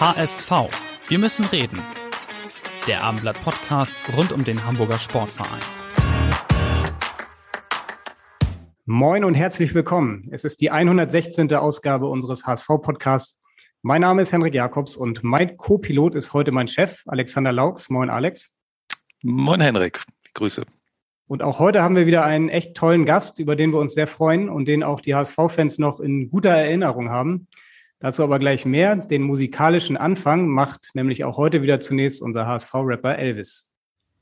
HSV. Wir müssen reden. Der Abendblatt Podcast rund um den Hamburger Sportverein. Moin und herzlich willkommen. Es ist die 116. Ausgabe unseres HSV-Podcasts. Mein Name ist Henrik Jakobs und mein Co-Pilot ist heute mein Chef, Alexander Laux. Moin, Alex. Moin, Henrik. Grüße. Und auch heute haben wir wieder einen echt tollen Gast, über den wir uns sehr freuen und den auch die HSV-Fans noch in guter Erinnerung haben. Dazu aber gleich mehr. Den musikalischen Anfang macht nämlich auch heute wieder zunächst unser HSV-Rapper Elvis.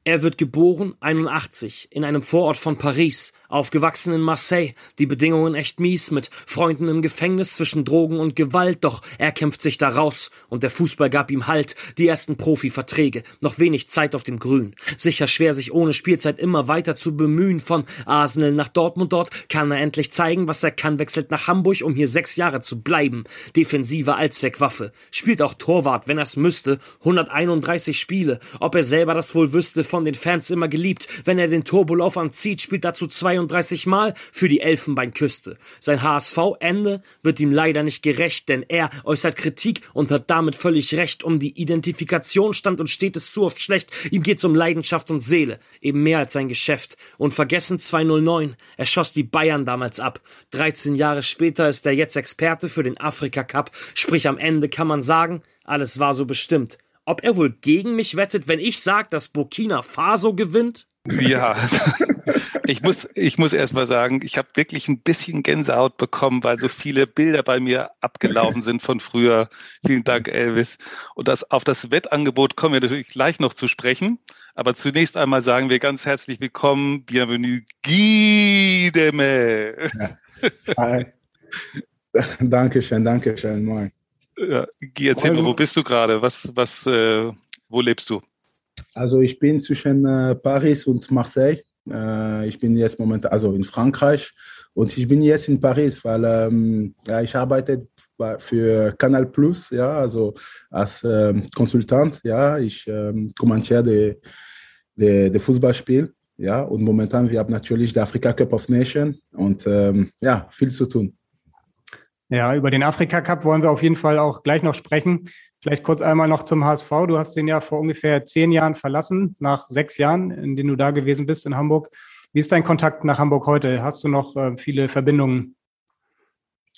Er wird geboren 81 in einem Vorort von Paris, aufgewachsen in Marseille, die Bedingungen echt mies mit Freunden im Gefängnis zwischen Drogen und Gewalt, doch er kämpft sich da raus und der Fußball gab ihm Halt, die ersten Profiverträge, noch wenig Zeit auf dem Grün. Sicher schwer sich ohne Spielzeit immer weiter zu bemühen, von Arsenal nach Dortmund dort kann er endlich zeigen, was er kann, wechselt nach Hamburg, um hier sechs Jahre zu bleiben. Defensive Allzweckwaffe, spielt auch Torwart, wenn er's müsste, 131 Spiele, ob er selber das wohl wüsste, von den Fans immer geliebt. Wenn er den Turbolauf anzieht, spielt dazu 32 Mal für die Elfenbeinküste. Sein HSV-Ende wird ihm leider nicht gerecht, denn er äußert Kritik und hat damit völlig recht. Um die Identifikation stand und steht es zu oft schlecht. Ihm geht's um Leidenschaft und Seele, eben mehr als sein Geschäft. Und vergessen 209, er schoss die Bayern damals ab. 13 Jahre später ist er jetzt Experte für den Afrika Cup, sprich am Ende kann man sagen, alles war so bestimmt ob er wohl gegen mich wettet, wenn ich sage, dass Burkina Faso gewinnt? Ja, ich muss, ich muss erst mal sagen, ich habe wirklich ein bisschen Gänsehaut bekommen, weil so viele Bilder bei mir abgelaufen sind von früher. Vielen Dank, Elvis. Und das, auf das Wettangebot kommen wir natürlich gleich noch zu sprechen. Aber zunächst einmal sagen wir ganz herzlich willkommen, bienvenue, Guy Deme. Ja. Hi. Dankeschön, Dankeschön, moin. Ja, erzähl mal, wo bist du gerade? Was, was, äh, wo lebst du? Also ich bin zwischen äh, Paris und Marseille. Äh, ich bin jetzt momentan, also in Frankreich und ich bin jetzt in Paris, weil ähm, ja, ich arbeite für Canal Plus, ja, also als ähm, Konsultant, ja, ich ähm, kommentiere de, de, de Fußballspiel, ja, und momentan wir haben natürlich die Afrika Cup of Nations und ähm, ja, viel zu tun. Ja, über den Afrika Cup wollen wir auf jeden Fall auch gleich noch sprechen. Vielleicht kurz einmal noch zum HSV. Du hast den ja vor ungefähr zehn Jahren verlassen, nach sechs Jahren, in denen du da gewesen bist in Hamburg. Wie ist dein Kontakt nach Hamburg heute? Hast du noch äh, viele Verbindungen?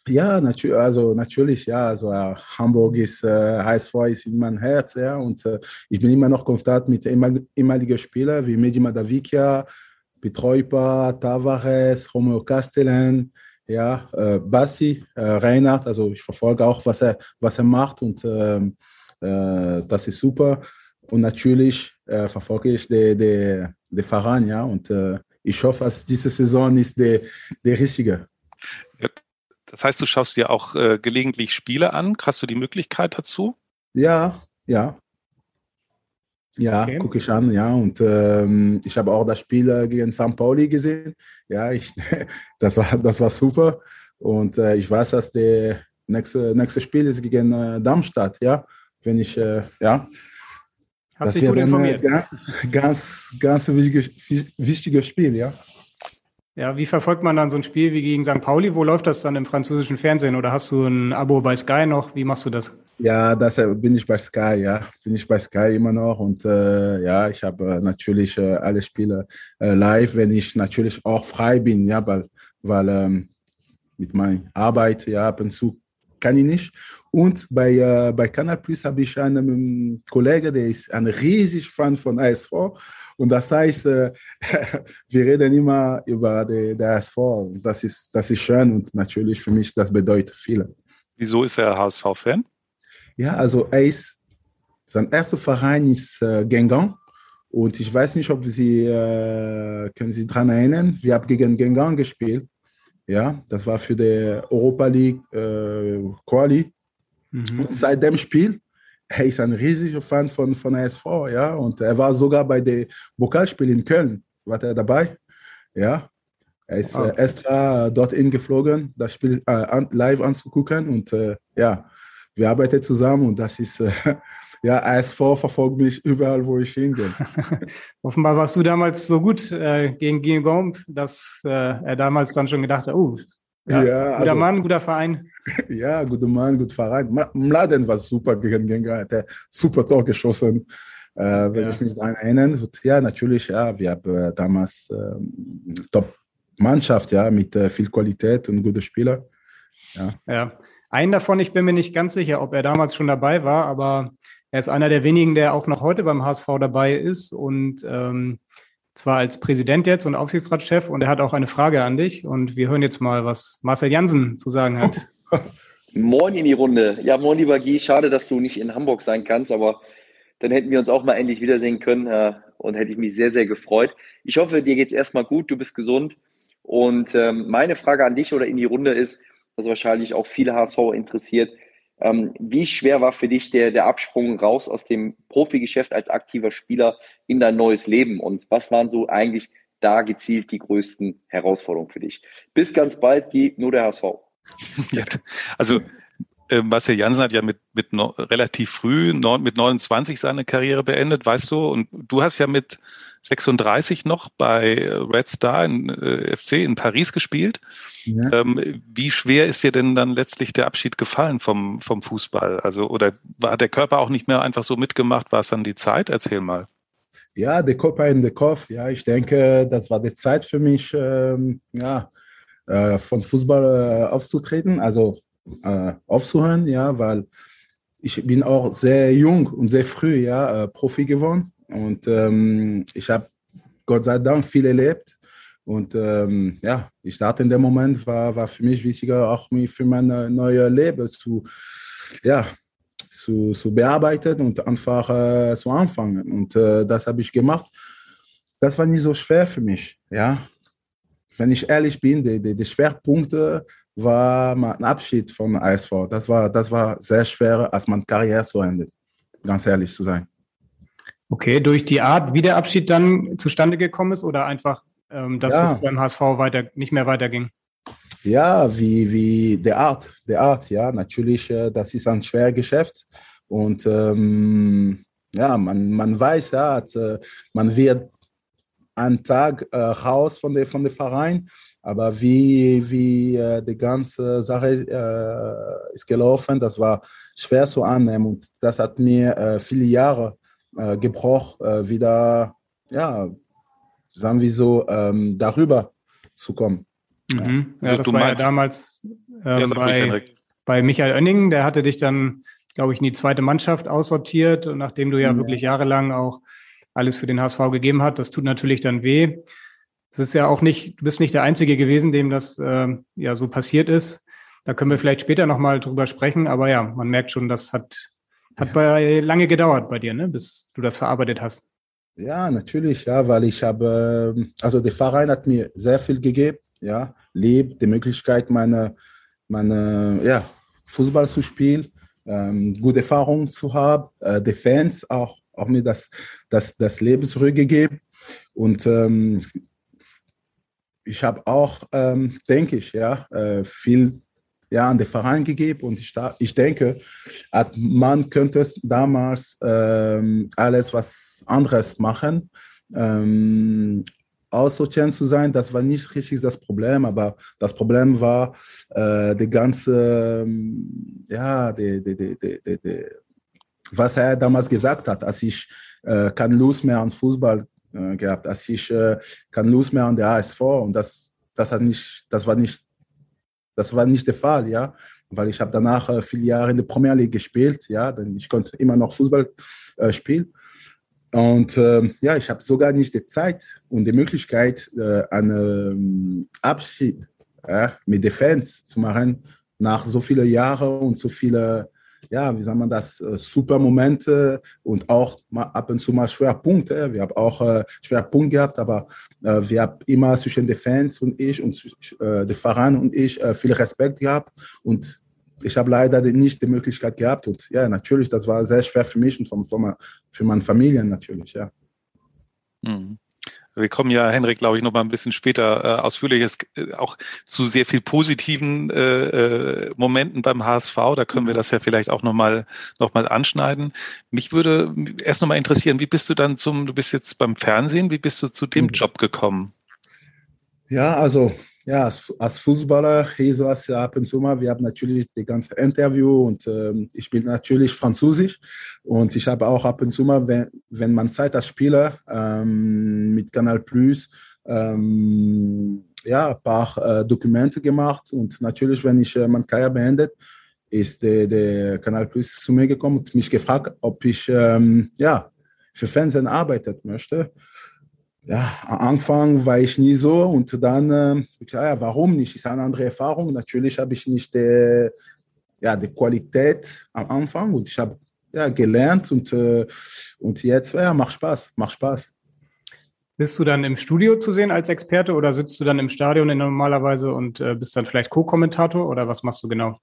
Ja, natu also natürlich, ja. Also äh, Hamburg ist, äh, HSV ist in meinem Herz, ja. Und äh, ich bin immer noch Kontakt mit ehemaligen Spielern wie Medi Madavikia, Petroipa, Tavares, Romeo Castellan ja, äh, Bassi, äh, Reinhard, also ich verfolge auch, was er, was er macht und ähm, äh, das ist super. Und natürlich äh, verfolge ich den de, de Faran, ja, und äh, ich hoffe, dass diese Saison ist der, der richtige. Das heißt, du schaust dir auch äh, gelegentlich Spiele an. Hast du die Möglichkeit dazu? Ja, ja. Ja, okay. gucke ich an, ja. Und ähm, ich habe auch das Spiel äh, gegen St. Pauli gesehen. Ja, ich, das, war, das war super. Und äh, ich weiß, dass der nächste, nächste Spiel ist gegen äh, Darmstadt, ja. Wenn ich, äh, ja. Hast dich gut informiert. Ganz, ganz, ganz wichtiges, wichtiges Spiel, ja. Ja, wie verfolgt man dann so ein Spiel wie gegen St. Pauli? Wo läuft das dann im französischen Fernsehen? Oder hast du ein Abo bei Sky noch? Wie machst du das? Ja, das äh, bin ich bei Sky, ja. Bin ich bei Sky immer noch. Und äh, ja, ich habe äh, natürlich äh, alle Spiele äh, live, wenn ich natürlich auch frei bin, ja, weil, weil ähm, mit meiner Arbeit, ja, ab und zu kann ich nicht. Und bei, äh, bei Canal Plus habe ich einen ähm, Kollegen, der ist ein riesig Fan von ASV. Und das heißt, äh, wir reden immer über die, der HSV. Das ist, das ist schön und natürlich für mich, das bedeutet viel. Wieso ist er HSV-Fan? Ja, also er ist, sein erster Verein ist äh, Gengang. Und ich weiß nicht, ob Sie, äh, können Sie daran erinnern, wir haben gegen Gengang gespielt Ja, das war für die Europa League äh, Quali. Mhm. Und seit dem Spiel, er ist ein riesiger Fan von, von ASV, ja. Und er war sogar bei dem Pokalspiel in Köln, war er dabei. Ja, er ist oh. äh, extra dorthin geflogen, das Spiel äh, an, live anzugucken. Und äh, ja, wir arbeiten zusammen und das ist, äh, ja, ASV verfolgt mich überall, wo ich hingehe. Offenbar warst du damals so gut äh, gegen Guillaume, dass äh, er damals dann schon gedacht hat, oh, ja, ja guter also, Mann, guter Verein. Ja, guter Mann, guter Verein. Mladen war super gegen Gengar, hat er super Tor geschossen. Äh, wenn ja. ich mich daran erinnere, ja, natürlich, ja, wir haben äh, damals äh, Top-Mannschaft, ja, mit äh, viel Qualität und guten Spielern. Ja. ja. Einen davon, ich bin mir nicht ganz sicher, ob er damals schon dabei war, aber er ist einer der wenigen, der auch noch heute beim HSV dabei ist und ähm, zwar als Präsident jetzt und Aufsichtsratschef und er hat auch eine Frage an dich und wir hören jetzt mal, was Marcel Jansen zu sagen hat. Moin in die Runde. Ja, moin lieber Guy, schade, dass du nicht in Hamburg sein kannst, aber dann hätten wir uns auch mal endlich wiedersehen können äh, und hätte ich mich sehr, sehr gefreut. Ich hoffe, dir geht's erstmal gut, du bist gesund und ähm, meine Frage an dich oder in die Runde ist, was wahrscheinlich auch viele HSV interessiert, ähm, wie schwer war für dich der, der Absprung raus aus dem Profigeschäft als aktiver Spieler in dein neues Leben? Und was waren so eigentlich da gezielt die größten Herausforderungen für dich? Bis ganz bald, die nur der HSV. Ja, also äh, Marcel Jansen hat ja mit, mit no, relativ früh, no, mit 29 seine Karriere beendet, weißt du, und du hast ja mit 36 noch bei Red Star in äh, FC in Paris gespielt. Ja. Ähm, wie schwer ist dir denn dann letztlich der Abschied gefallen vom, vom Fußball? Also, oder war der Körper auch nicht mehr einfach so mitgemacht? War es dann die Zeit? Erzähl mal. Ja, der Körper in den Kopf. Ja, ich denke, das war die Zeit für mich, ähm, ja, äh, von Fußball äh, aufzutreten, also äh, aufzuhören, ja, weil ich bin auch sehr jung und sehr früh, ja, äh, Profi geworden und ähm, ich habe Gott sei Dank viel erlebt. Und ähm, ja, ich dachte in dem Moment war, war für mich wichtiger, auch mich für mein neues Leben zu, ja, zu, zu bearbeiten und einfach äh, zu anfangen. Und äh, das habe ich gemacht. Das war nicht so schwer für mich. Ja, wenn ich ehrlich bin, die, die, die Schwerpunkte war mein Abschied von ASV. Das war, das war sehr schwer, als meine Karriere zu Ende, ganz ehrlich zu sein. Okay, durch die Art, wie der Abschied dann zustande gekommen ist oder einfach, ähm, dass ja. es beim HSV weiter, nicht mehr weiterging? Ja, wie, wie der Art, der Art, ja, natürlich, äh, das ist ein schweres Geschäft und ähm, ja, man, man weiß, ja, äh, man wird einen Tag äh, raus von der, von der Verein, aber wie, wie äh, die ganze Sache äh, ist gelaufen, das war schwer zu annehmen und das hat mir äh, viele Jahre äh, Gebrauch äh, wieder, ja, sagen wir so, ähm, darüber zu kommen. Mhm. Ja, also das war ja damals ja, bei, bei Michael Oenning, der hatte dich dann, glaube ich, in die zweite Mannschaft aussortiert und nachdem du ja, ja wirklich jahrelang auch alles für den HSV gegeben hast, das tut natürlich dann weh. Es ist ja auch nicht, du bist nicht der Einzige gewesen, dem das äh, ja so passiert ist. Da können wir vielleicht später nochmal drüber sprechen, aber ja, man merkt schon, das hat hat bei, lange gedauert bei dir, ne, bis du das verarbeitet hast. Ja, natürlich, ja, weil ich habe, ähm, also der Verein hat mir sehr viel gegeben, ja, Lieb, die Möglichkeit, meine, meine, ja, Fußball zu spielen, ähm, gute Erfahrungen zu haben, äh, die Fans auch, auch mir das, das, das Leben zurückgegeben und ähm, ich habe auch, ähm, denke ich, ja, äh, viel ja, an den Verein gegeben und ich, ich denke, man könnte damals ähm, alles was anderes machen. Ähm, aussortieren zu sein, das war nicht richtig das Problem, aber das Problem war äh, die ganze, ähm, ja, die, die, die, was er damals gesagt hat, als ich äh, keine Lust mehr an Fußball äh, gehabt, als ich äh, keine Lust mehr an der ASV und das, das hat nicht, das war nicht das war nicht der Fall, ja, weil ich habe danach äh, viele Jahre in der Premier League gespielt, ja, denn ich konnte immer noch Fußball äh, spielen. Und äh, ja, ich habe sogar nicht die Zeit und die Möglichkeit, äh, einen ähm, Abschied mit den Fans zu machen, nach so vielen Jahren und so vielen ja, wie sagt man das, äh, super Momente und auch mal ab und zu mal Schwerpunkte. Wir haben auch äh, Schwerpunkt gehabt, aber äh, wir haben immer zwischen den Fans und ich und äh, der Verein und ich viel Respekt gehabt und ich habe leider nicht die Möglichkeit gehabt und ja, natürlich, das war sehr schwer für mich und für meine Familie natürlich, ja. Mhm. Wir kommen ja, Henrik, glaube ich, noch mal ein bisschen später äh, ausführliches äh, auch zu sehr viel positiven äh, äh, Momenten beim HSV. Da können wir mhm. das ja vielleicht auch noch mal noch mal anschneiden. Mich würde erst noch mal interessieren, wie bist du dann zum? Du bist jetzt beim Fernsehen. Wie bist du zu dem mhm. Job gekommen? Ja, also ja, als, als Fußballer, Jesus ab und zu mal, wir haben natürlich die ganze Interview und ähm, ich bin natürlich Französisch. Und ich habe auch ab und zu mal, wenn, wenn man Zeit als Spieler ähm, mit Canal Plus ähm, ja, ein paar äh, Dokumente gemacht. Und natürlich, wenn ich äh, meine Karriere beendet, ist der, der Kanal Plus zu mir gekommen und mich gefragt, ob ich ähm, ja, für Fernsehen arbeiten möchte ja, am Anfang war ich nie so und dann, äh, ja, warum nicht? Ist eine andere Erfahrung. Natürlich habe ich nicht die, ja, die Qualität am Anfang und ich habe ja, gelernt und, äh, und jetzt, ja, macht Spaß, macht Spaß. Bist du dann im Studio zu sehen als Experte oder sitzt du dann im Stadion normalerweise und äh, bist dann vielleicht Co-Kommentator oder was machst du genau?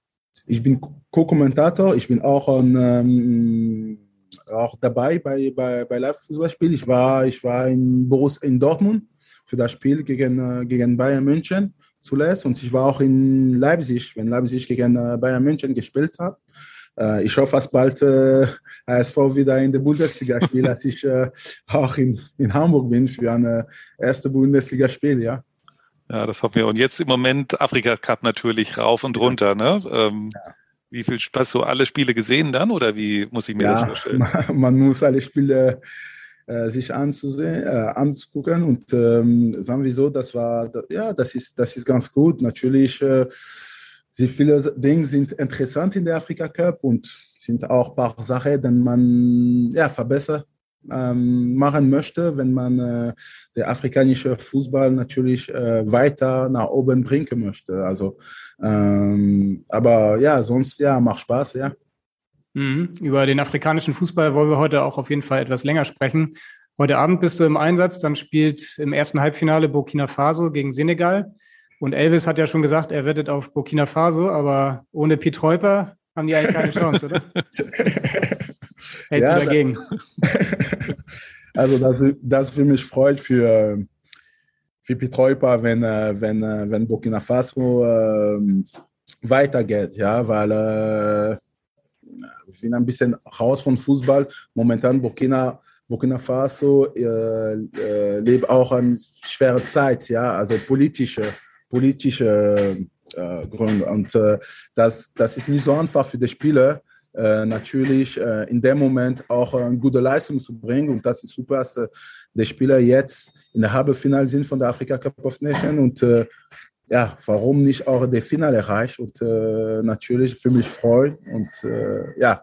Ich bin Co-Kommentator, ich bin auch ein ähm, auch dabei bei, bei, bei Live-Fußballspiel. Ich war, ich war in, Borus, in Dortmund für das Spiel gegen, äh, gegen Bayern München zuletzt und ich war auch in Leipzig, wenn Leipzig gegen äh, Bayern München gespielt hat. Äh, ich hoffe, dass bald äh, HSV wieder in der Bundesliga spielt, als ich äh, auch in, in Hamburg bin für ein erste Bundesligaspiel, ja. Ja, das hoffen wir. Und jetzt im Moment Afrika Cup natürlich rauf und runter, ne? Ähm, ja. Wie viel Hast du alle Spiele gesehen dann oder wie muss ich mir ja, das vorstellen? Man, man muss alle Spiele äh, sich anzusehen, äh, anzugucken und ähm, sagen wir so, das war, ja, das ist, das ist ganz gut. Natürlich, äh, sehr viele Dinge sind interessant in der Afrika Cup und sind auch ein paar Sachen, die man ja, verbessert ähm, machen möchte, wenn man äh, der afrikanische Fußball natürlich äh, weiter nach oben bringen möchte. Also, ähm, aber ja, sonst ja, macht Spaß, ja. Mhm. Über den afrikanischen Fußball wollen wir heute auch auf jeden Fall etwas länger sprechen. Heute Abend bist du im Einsatz, dann spielt im ersten Halbfinale Burkina Faso gegen Senegal. Und Elvis hat ja schon gesagt, er wettet auf Burkina Faso, aber ohne Piet Reuper haben die eigentlich keine Chance, oder? Hältst ja, du dagegen? also das, das für mich freut für, für Pitroipa, wenn, äh, wenn, äh, wenn Burkina Faso äh, weitergeht, ja, weil äh, wir sind ein bisschen raus vom Fußball. Momentan Burkina, Burkina Faso äh, äh, lebt auch eine schwere Zeit, ja, also politische, politische äh, Gründe. Und äh, das, das ist nicht so einfach für die Spieler, natürlich äh, in dem Moment auch eine gute Leistung zu bringen. Und das ist super, dass äh, die Spieler jetzt in der Halbfinale sind von der Afrika Cup of Nations und äh, ja, warum nicht auch das Finale erreicht und äh, natürlich für mich freuen und ja.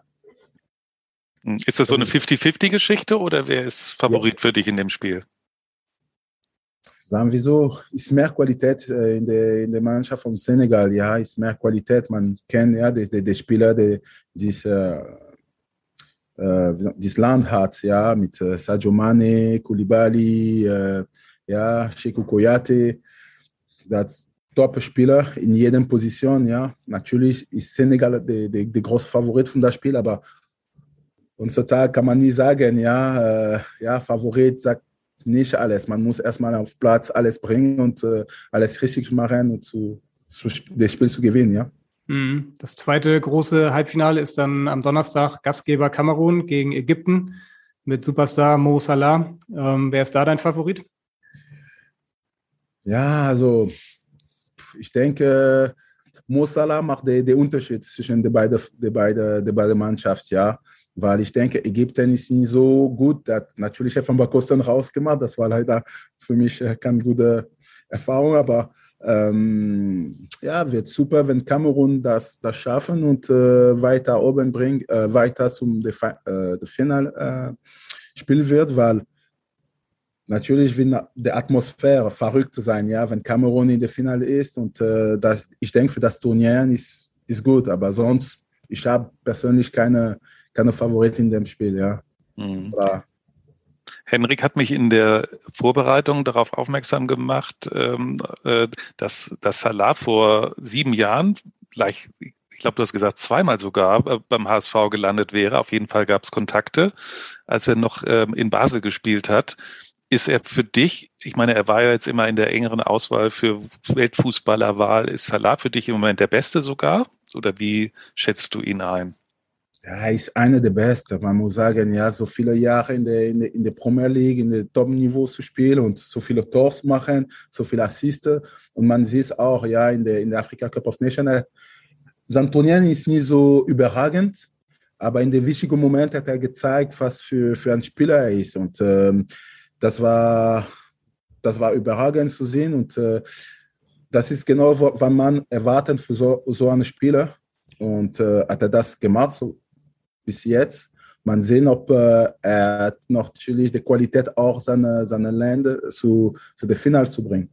Ist das so eine 50-50-Geschichte oder wer ist Favorit ja. für dich in dem Spiel? Sagen wir so, ist mehr Qualität äh, in, der, in der Mannschaft von Senegal, ja, ist mehr Qualität. Man kennt ja die, die, die Spieler, die dieses, äh, äh, dieses Land hat, ja, mit äh, Sadio Mane, Koulibaly, äh, ja, Sheku Koyate, das Top-Spieler in jeder Position, ja. Natürlich ist Senegal der, der, der große Favorit von das Spiel, aber heutzutage kann man nie sagen, ja, äh, ja, Favorit sagt nicht alles. Man muss erstmal auf Platz alles bringen und äh, alles richtig machen und zu, zu, das Spiel zu gewinnen, ja. Mhm. Das zweite große Halbfinale ist dann am Donnerstag Gastgeber Kamerun gegen Ägypten mit Superstar Mo Salah. Ähm, wer ist da dein Favorit? Ja, also ich denke, Mo Salah macht den, den Unterschied zwischen den beiden, die beide, die beide Mannschaften, ja weil ich denke, Ägypten ist nicht so gut. Der hat natürlich Bakosten rausgemacht. Das war leider für mich äh, keine gute Erfahrung, aber ähm, ja, wird super, wenn Kamerun das, das schaffen und äh, weiter oben bringt, äh, weiter zum De äh, Finalspiel äh, wird, weil natürlich wird die Atmosphäre verrückt sein, ja, wenn Kamerun in der Finale ist und äh, das, ich denke, für das Turnier ist, ist gut, aber sonst ich habe persönlich keine, keine Favorit in dem Spiel, ja. Mhm. Henrik hat mich in der Vorbereitung darauf aufmerksam gemacht, ähm, äh, dass, dass Salah vor sieben Jahren, gleich, ich glaube, du hast gesagt, zweimal sogar äh, beim HSV gelandet wäre. Auf jeden Fall gab es Kontakte, als er noch ähm, in Basel gespielt hat. Ist er für dich, ich meine, er war ja jetzt immer in der engeren Auswahl für Weltfußballerwahl, ist Salah für dich im Moment der Beste sogar? Oder wie schätzt du ihn ein? Er ist einer der Besten. Man muss sagen, ja, so viele Jahre in der, in der, in der Premier League, in der Top-Niveau zu spielen und so viele Tors machen, so viele Assisten. Und man sieht auch, ja, in der, in der Afrika Cup of Nations. Santonian ist nicht so überragend, aber in den wichtigen Momenten hat er gezeigt, was für, für ein Spieler er ist. Und ähm, das, war, das war überragend zu sehen. Und äh, das ist genau, was man erwartet für so, so einen Spieler. Und äh, hat er das gemacht, so bis jetzt. Man sehen, ob äh, er natürlich die Qualität auch seiner seine Länder zu, zu der Finale zu bringen.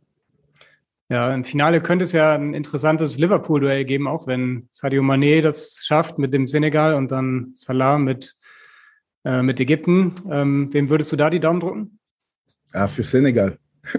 Ja, im Finale könnte es ja ein interessantes Liverpool-Duell geben, auch wenn Sadio Mané das schafft mit dem Senegal und dann Salah mit, äh, mit Ägypten. Ähm, wem würdest du da die Daumen drücken? Ja, für Senegal.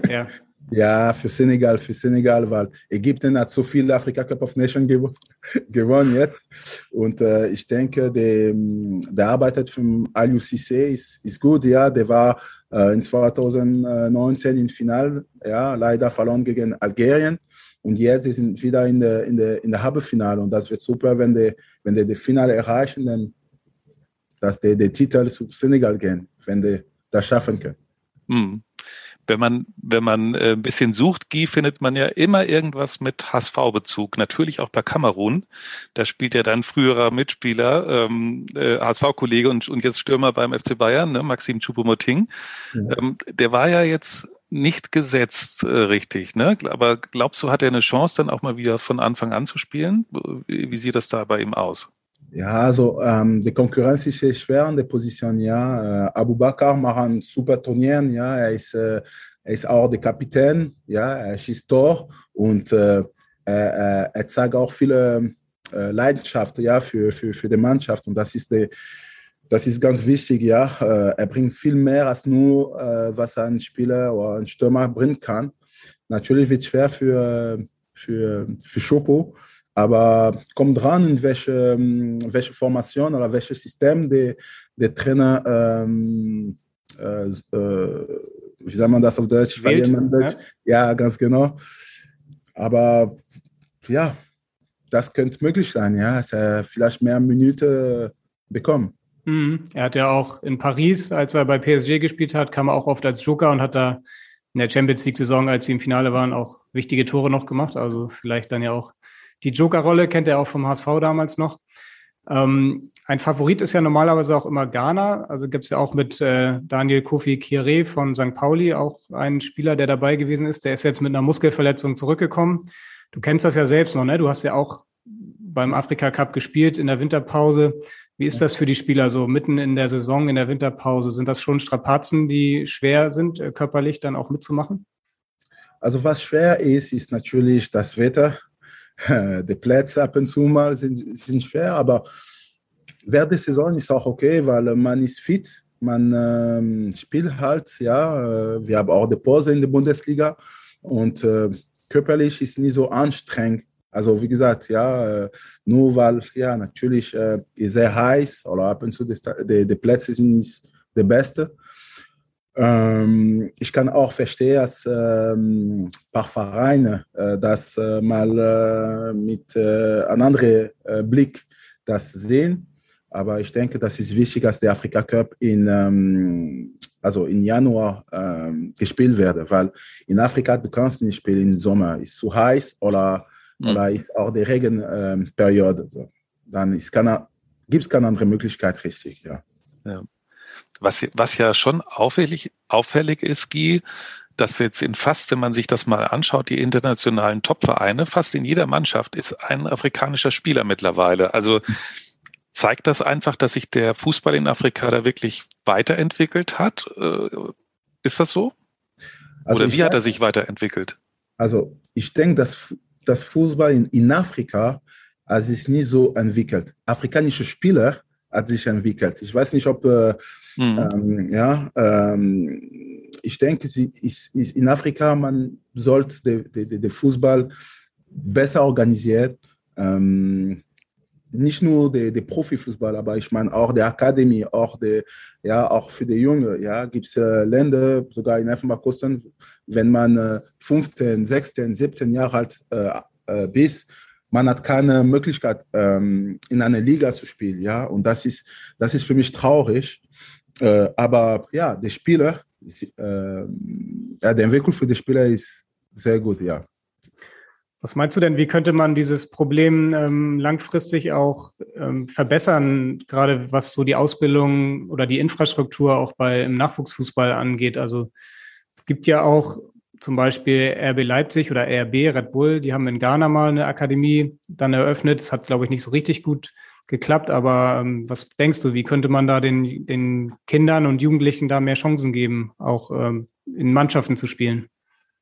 Ja. Ja, für Senegal, für Senegal, weil Ägypten hat so viel Afrika Cup of Nations gew gewonnen jetzt. Und äh, ich denke, der, der arbeitet für IUCC ist, ist gut. Ja, der war äh, in 2019 im Final, ja, leider verloren gegen Algerien. Und jetzt sind wir wieder in der, in der, in der Halbfinale. Und das wird super, wenn der, wenn der das Finale erreichen, dann, dass der, der Titel zu Senegal gehen, wenn der das schaffen kann. Mhm wenn man, wenn man äh, ein bisschen sucht, Guy, findet man ja immer irgendwas mit HSV-Bezug. Natürlich auch bei Kamerun. Da spielt ja dein früherer Mitspieler, ähm, äh, HSV-Kollege und, und jetzt Stürmer beim FC Bayern, ne, Maxim Choupo-Moting. Ja. Ähm, der war ja jetzt nicht gesetzt äh, richtig, ne? Aber glaubst du, hat er eine Chance, dann auch mal wieder von Anfang an zu spielen? Wie, wie sieht das da bei ihm aus? Ja, also ähm, die Konkurrenz ist sehr schwer an der Position. Ja, äh, Abu Bakr macht ein super Turnier. Ja, er ist, äh, er ist auch der Kapitän. Ja, er schießt Tor und äh, er, er, zeigt auch viele äh, Leidenschaft ja, für, für, für die Mannschaft. Und das ist, die, das ist ganz wichtig. Ja, äh, er bringt viel mehr als nur, äh, was ein Spieler oder ein Stürmer bringen kann. Natürlich wird es schwer für, für, für Schopo. Aber kommt dran, in welche, ähm, welche Formation oder welches System der, der Trainer, ähm, äh, äh, wie sagt man das auf Deutsch? Wählt, ja. ja, ganz genau. Aber ja, das könnte möglich sein, ja, dass er vielleicht mehr Minuten bekommt. Mhm. Er hat ja auch in Paris, als er bei PSG gespielt hat, kam er auch oft als Joker und hat da in der Champions League-Saison, als sie im Finale waren, auch wichtige Tore noch gemacht. Also vielleicht dann ja auch die Joker-Rolle kennt er auch vom HSV damals noch. Ähm, ein Favorit ist ja normalerweise auch immer Ghana. Also gibt es ja auch mit äh, Daniel Kofi Kire von St. Pauli auch einen Spieler, der dabei gewesen ist. Der ist jetzt mit einer Muskelverletzung zurückgekommen. Du kennst das ja selbst noch, ne? Du hast ja auch beim Afrika Cup gespielt in der Winterpause. Wie ist das für die Spieler so mitten in der Saison, in der Winterpause? Sind das schon Strapazen, die schwer sind, äh, körperlich dann auch mitzumachen? Also was schwer ist, ist natürlich das Wetter. Die Plätze ab und zu mal sind, sind schwer, aber während der Saison ist auch okay, weil man ist fit, man ähm, spielt halt, ja, äh, wir haben auch die Pause in der Bundesliga und äh, körperlich ist nicht so anstrengend. Also wie gesagt, ja, äh, nur weil, ja, natürlich äh, ist sehr heiß oder ab und zu die, die, die Plätze sind nicht die beste. Ähm, ich kann auch verstehen, dass ähm, ein paar Vereine äh, das äh, mal äh, mit äh, einem anderen äh, Blick das sehen. Aber ich denke, das ist wichtig, dass der Afrika Cup in, ähm, also in Januar ähm, gespielt wird, weil in Afrika du kannst nicht spielen im Sommer, ist zu heiß oder, mhm. oder ist auch die Regenperiode. So. Dann gibt es keine andere Möglichkeit, richtig, ja. ja. Was, was ja schon auffällig, auffällig ist, Guy, dass jetzt in fast, wenn man sich das mal anschaut, die internationalen Top-Vereine, fast in jeder Mannschaft ist ein afrikanischer Spieler mittlerweile. Also zeigt das einfach, dass sich der Fußball in Afrika da wirklich weiterentwickelt hat? Äh, ist das so? Also Oder wie hat er sich weiterentwickelt? Also ich denke, dass das Fußball in, in Afrika es ist nie so entwickelt. Afrikanische Spieler hat sich entwickelt. Ich weiß nicht, ob äh, mhm. ähm, ja, ähm, ich denke, sie ist, ist in Afrika man sollte den Fußball besser organisiert. Ähm, nicht nur der, der Profifußball, aber ich meine auch der Akademie, auch der, ja, auch für die Jungen, ja, gibt es äh, Länder, sogar in Elfenbachkosten, wenn man äh, 15, 16, 17 Jahre alt äh, bis, man hat keine Möglichkeit, ähm, in einer Liga zu spielen, ja, und das ist, das ist für mich traurig, äh, aber ja, der Spieler, äh, ja, der Entwicklung für die Spieler ist sehr gut, ja. Was meinst du denn, wie könnte man dieses Problem ähm, langfristig auch ähm, verbessern, gerade was so die Ausbildung oder die Infrastruktur auch bei im Nachwuchsfußball angeht? Also es gibt ja auch zum Beispiel RB Leipzig oder RB Red Bull, die haben in Ghana mal eine Akademie dann eröffnet. Das hat, glaube ich, nicht so richtig gut geklappt. Aber ähm, was denkst du, wie könnte man da den, den Kindern und Jugendlichen da mehr Chancen geben, auch ähm, in Mannschaften zu spielen?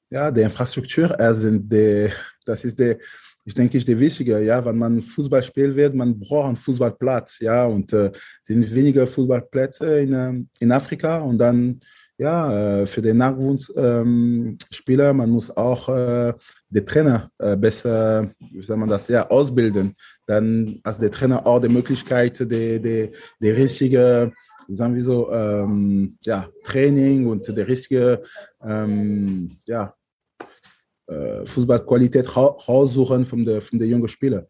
Ja, die Infrastruktur, also die, das ist der, ich denke, ist der wichtige, ja, wenn man Fußball spielen wird, man braucht einen Fußballplatz, ja, und äh, sind weniger Fußballplätze in, äh, in Afrika und dann, ja, äh, für den Nachwuchsspieler, ähm, man muss auch äh, den Trainer äh, besser, wie soll man das, ja, ausbilden. Dann hat der Trainer auch die Möglichkeit, die, die, die richtige, sagen wir so, ähm, ja, Training und die richtige, ähm, ja, äh, Fußballqualität raussuchen von der, von der jungen Spieler.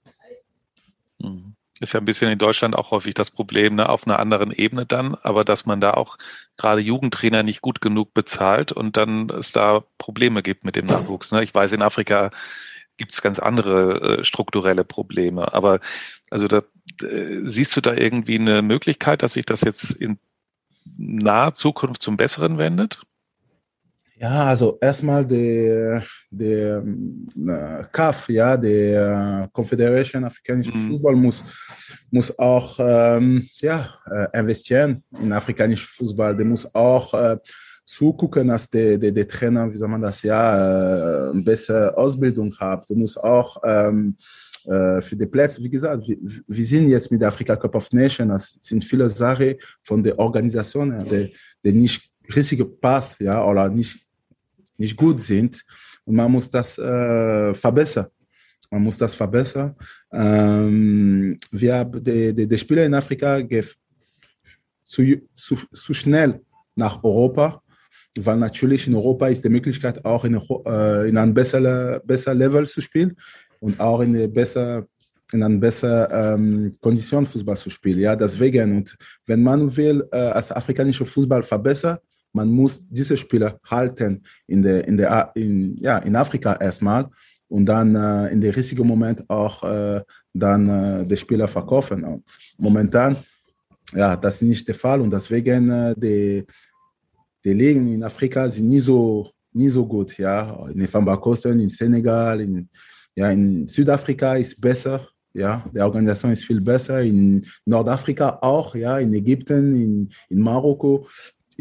Mhm. Ist ja ein bisschen in Deutschland auch häufig das Problem, ne, auf einer anderen Ebene dann, aber dass man da auch gerade Jugendtrainer nicht gut genug bezahlt und dann es da Probleme gibt mit dem Nachwuchs. Ne? Ich weiß, in Afrika gibt es ganz andere äh, strukturelle Probleme, aber also da äh, siehst du da irgendwie eine Möglichkeit, dass sich das jetzt in naher Zukunft zum Besseren wendet? Ja, also erstmal der, der äh, CAF, ja, der Confederation Afrikanischer mhm. Fußball muss, muss auch ähm, ja, äh, investieren in afrikanischen Fußball. Der muss auch äh, zugucken, dass der, der, der Trainer, wie soll man das, ja, äh, eine bessere Ausbildung hat. Der muss auch ähm, äh, für die Plätze, wie gesagt, wir, wir, sind jetzt mit der Afrika Cup of Nations, das sind viele Sachen von der Organisation, der, der nicht richtige Pass, ja, oder nicht nicht gut sind. Und man muss das äh, verbessern. Man muss das verbessern. Ähm, wir haben die, die, die Spieler in Afrika zu, zu, zu schnell nach Europa, weil natürlich in Europa ist die Möglichkeit auch in, äh, in einem besseren besser Level zu spielen und auch in eine besser in einer besseren ähm, Kondition Fußball zu spielen. Ja, deswegen und wenn man will äh, als afrikanischer Fußball verbessern, man muss diese Spieler halten in, der, in, der, in, ja, in Afrika erstmal und dann äh, in der richtigen Moment auch äh, dann äh, die Spieler verkaufen. Und momentan, ja, das ist nicht der Fall und deswegen äh, die, die Ligen in Afrika sind nie so, nie so gut. Ja, in Elfenbeinkosten, in Senegal, in, ja, in Südafrika ist besser. Ja, die Organisation ist viel besser. In Nordafrika auch, ja, in Ägypten, in, in Marokko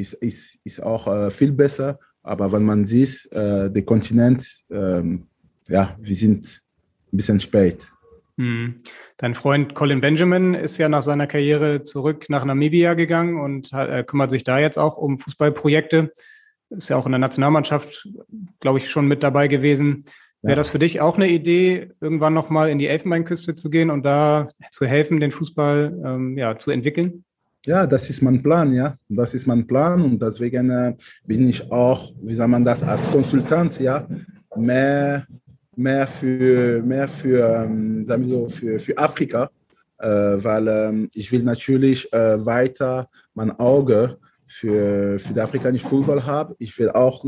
ist, ist, ist auch äh, viel besser. Aber wenn man sieht, äh, der Kontinent, ähm, ja, wir sind ein bisschen spät. Hm. Dein Freund Colin Benjamin ist ja nach seiner Karriere zurück nach Namibia gegangen und äh, kümmert sich da jetzt auch um Fußballprojekte. Ist ja auch in der Nationalmannschaft, glaube ich, schon mit dabei gewesen. Wäre das für dich auch eine Idee, irgendwann nochmal in die Elfenbeinküste zu gehen und da zu helfen, den Fußball ähm, ja, zu entwickeln? Ja, das ist mein Plan, ja. Das ist mein Plan und deswegen äh, bin ich auch, wie sagt man das, als Konsultant, ja, mehr, mehr für, mehr für, ähm, sagen wir so, für, für Afrika, äh, weil ähm, ich will natürlich äh, weiter mein Auge für, für den afrikanischen Fußball haben. Ich will auch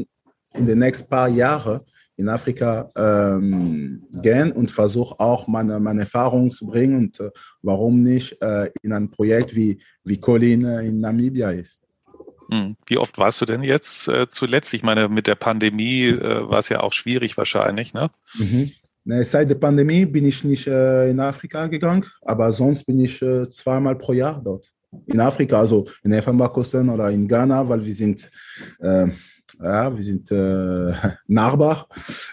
in den nächsten paar Jahren in Afrika ähm, gehen und versuche auch meine, meine Erfahrungen zu bringen und äh, warum nicht äh, in ein Projekt wie, wie Colin äh, in Namibia ist. Hm. Wie oft warst du denn jetzt äh, zuletzt? Ich meine, mit der Pandemie äh, war es ja auch schwierig wahrscheinlich, ne? Mhm. Nee, seit der Pandemie bin ich nicht äh, in Afrika gegangen, aber sonst bin ich zweimal pro Jahr dort. In Afrika, also in Elfenbeinküsten oder in Ghana, weil wir sind ja, wir sind äh, Nachbar.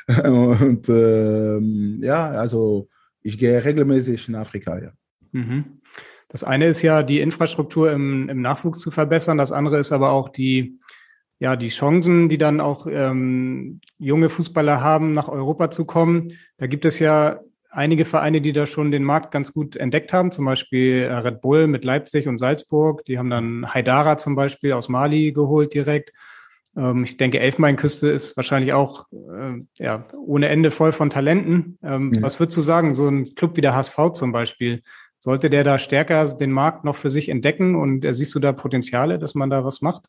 Und äh, ja, also ich gehe regelmäßig in Afrika, ja. Mhm. Das eine ist ja, die Infrastruktur im, im Nachwuchs zu verbessern. Das andere ist aber auch die, ja, die Chancen, die dann auch ähm, junge Fußballer haben, nach Europa zu kommen. Da gibt es ja einige Vereine, die da schon den Markt ganz gut entdeckt haben, zum Beispiel äh, Red Bull mit Leipzig und Salzburg. Die haben dann Haidara zum Beispiel aus Mali geholt direkt. Ähm, ich denke, Elfmeinküste ist wahrscheinlich auch äh, ja, ohne Ende voll von Talenten. Ähm. Was würdest du sagen, so ein Club wie der HSV zum Beispiel, sollte der da stärker den Markt noch für sich entdecken und äh, siehst du da Potenziale, dass man da was macht?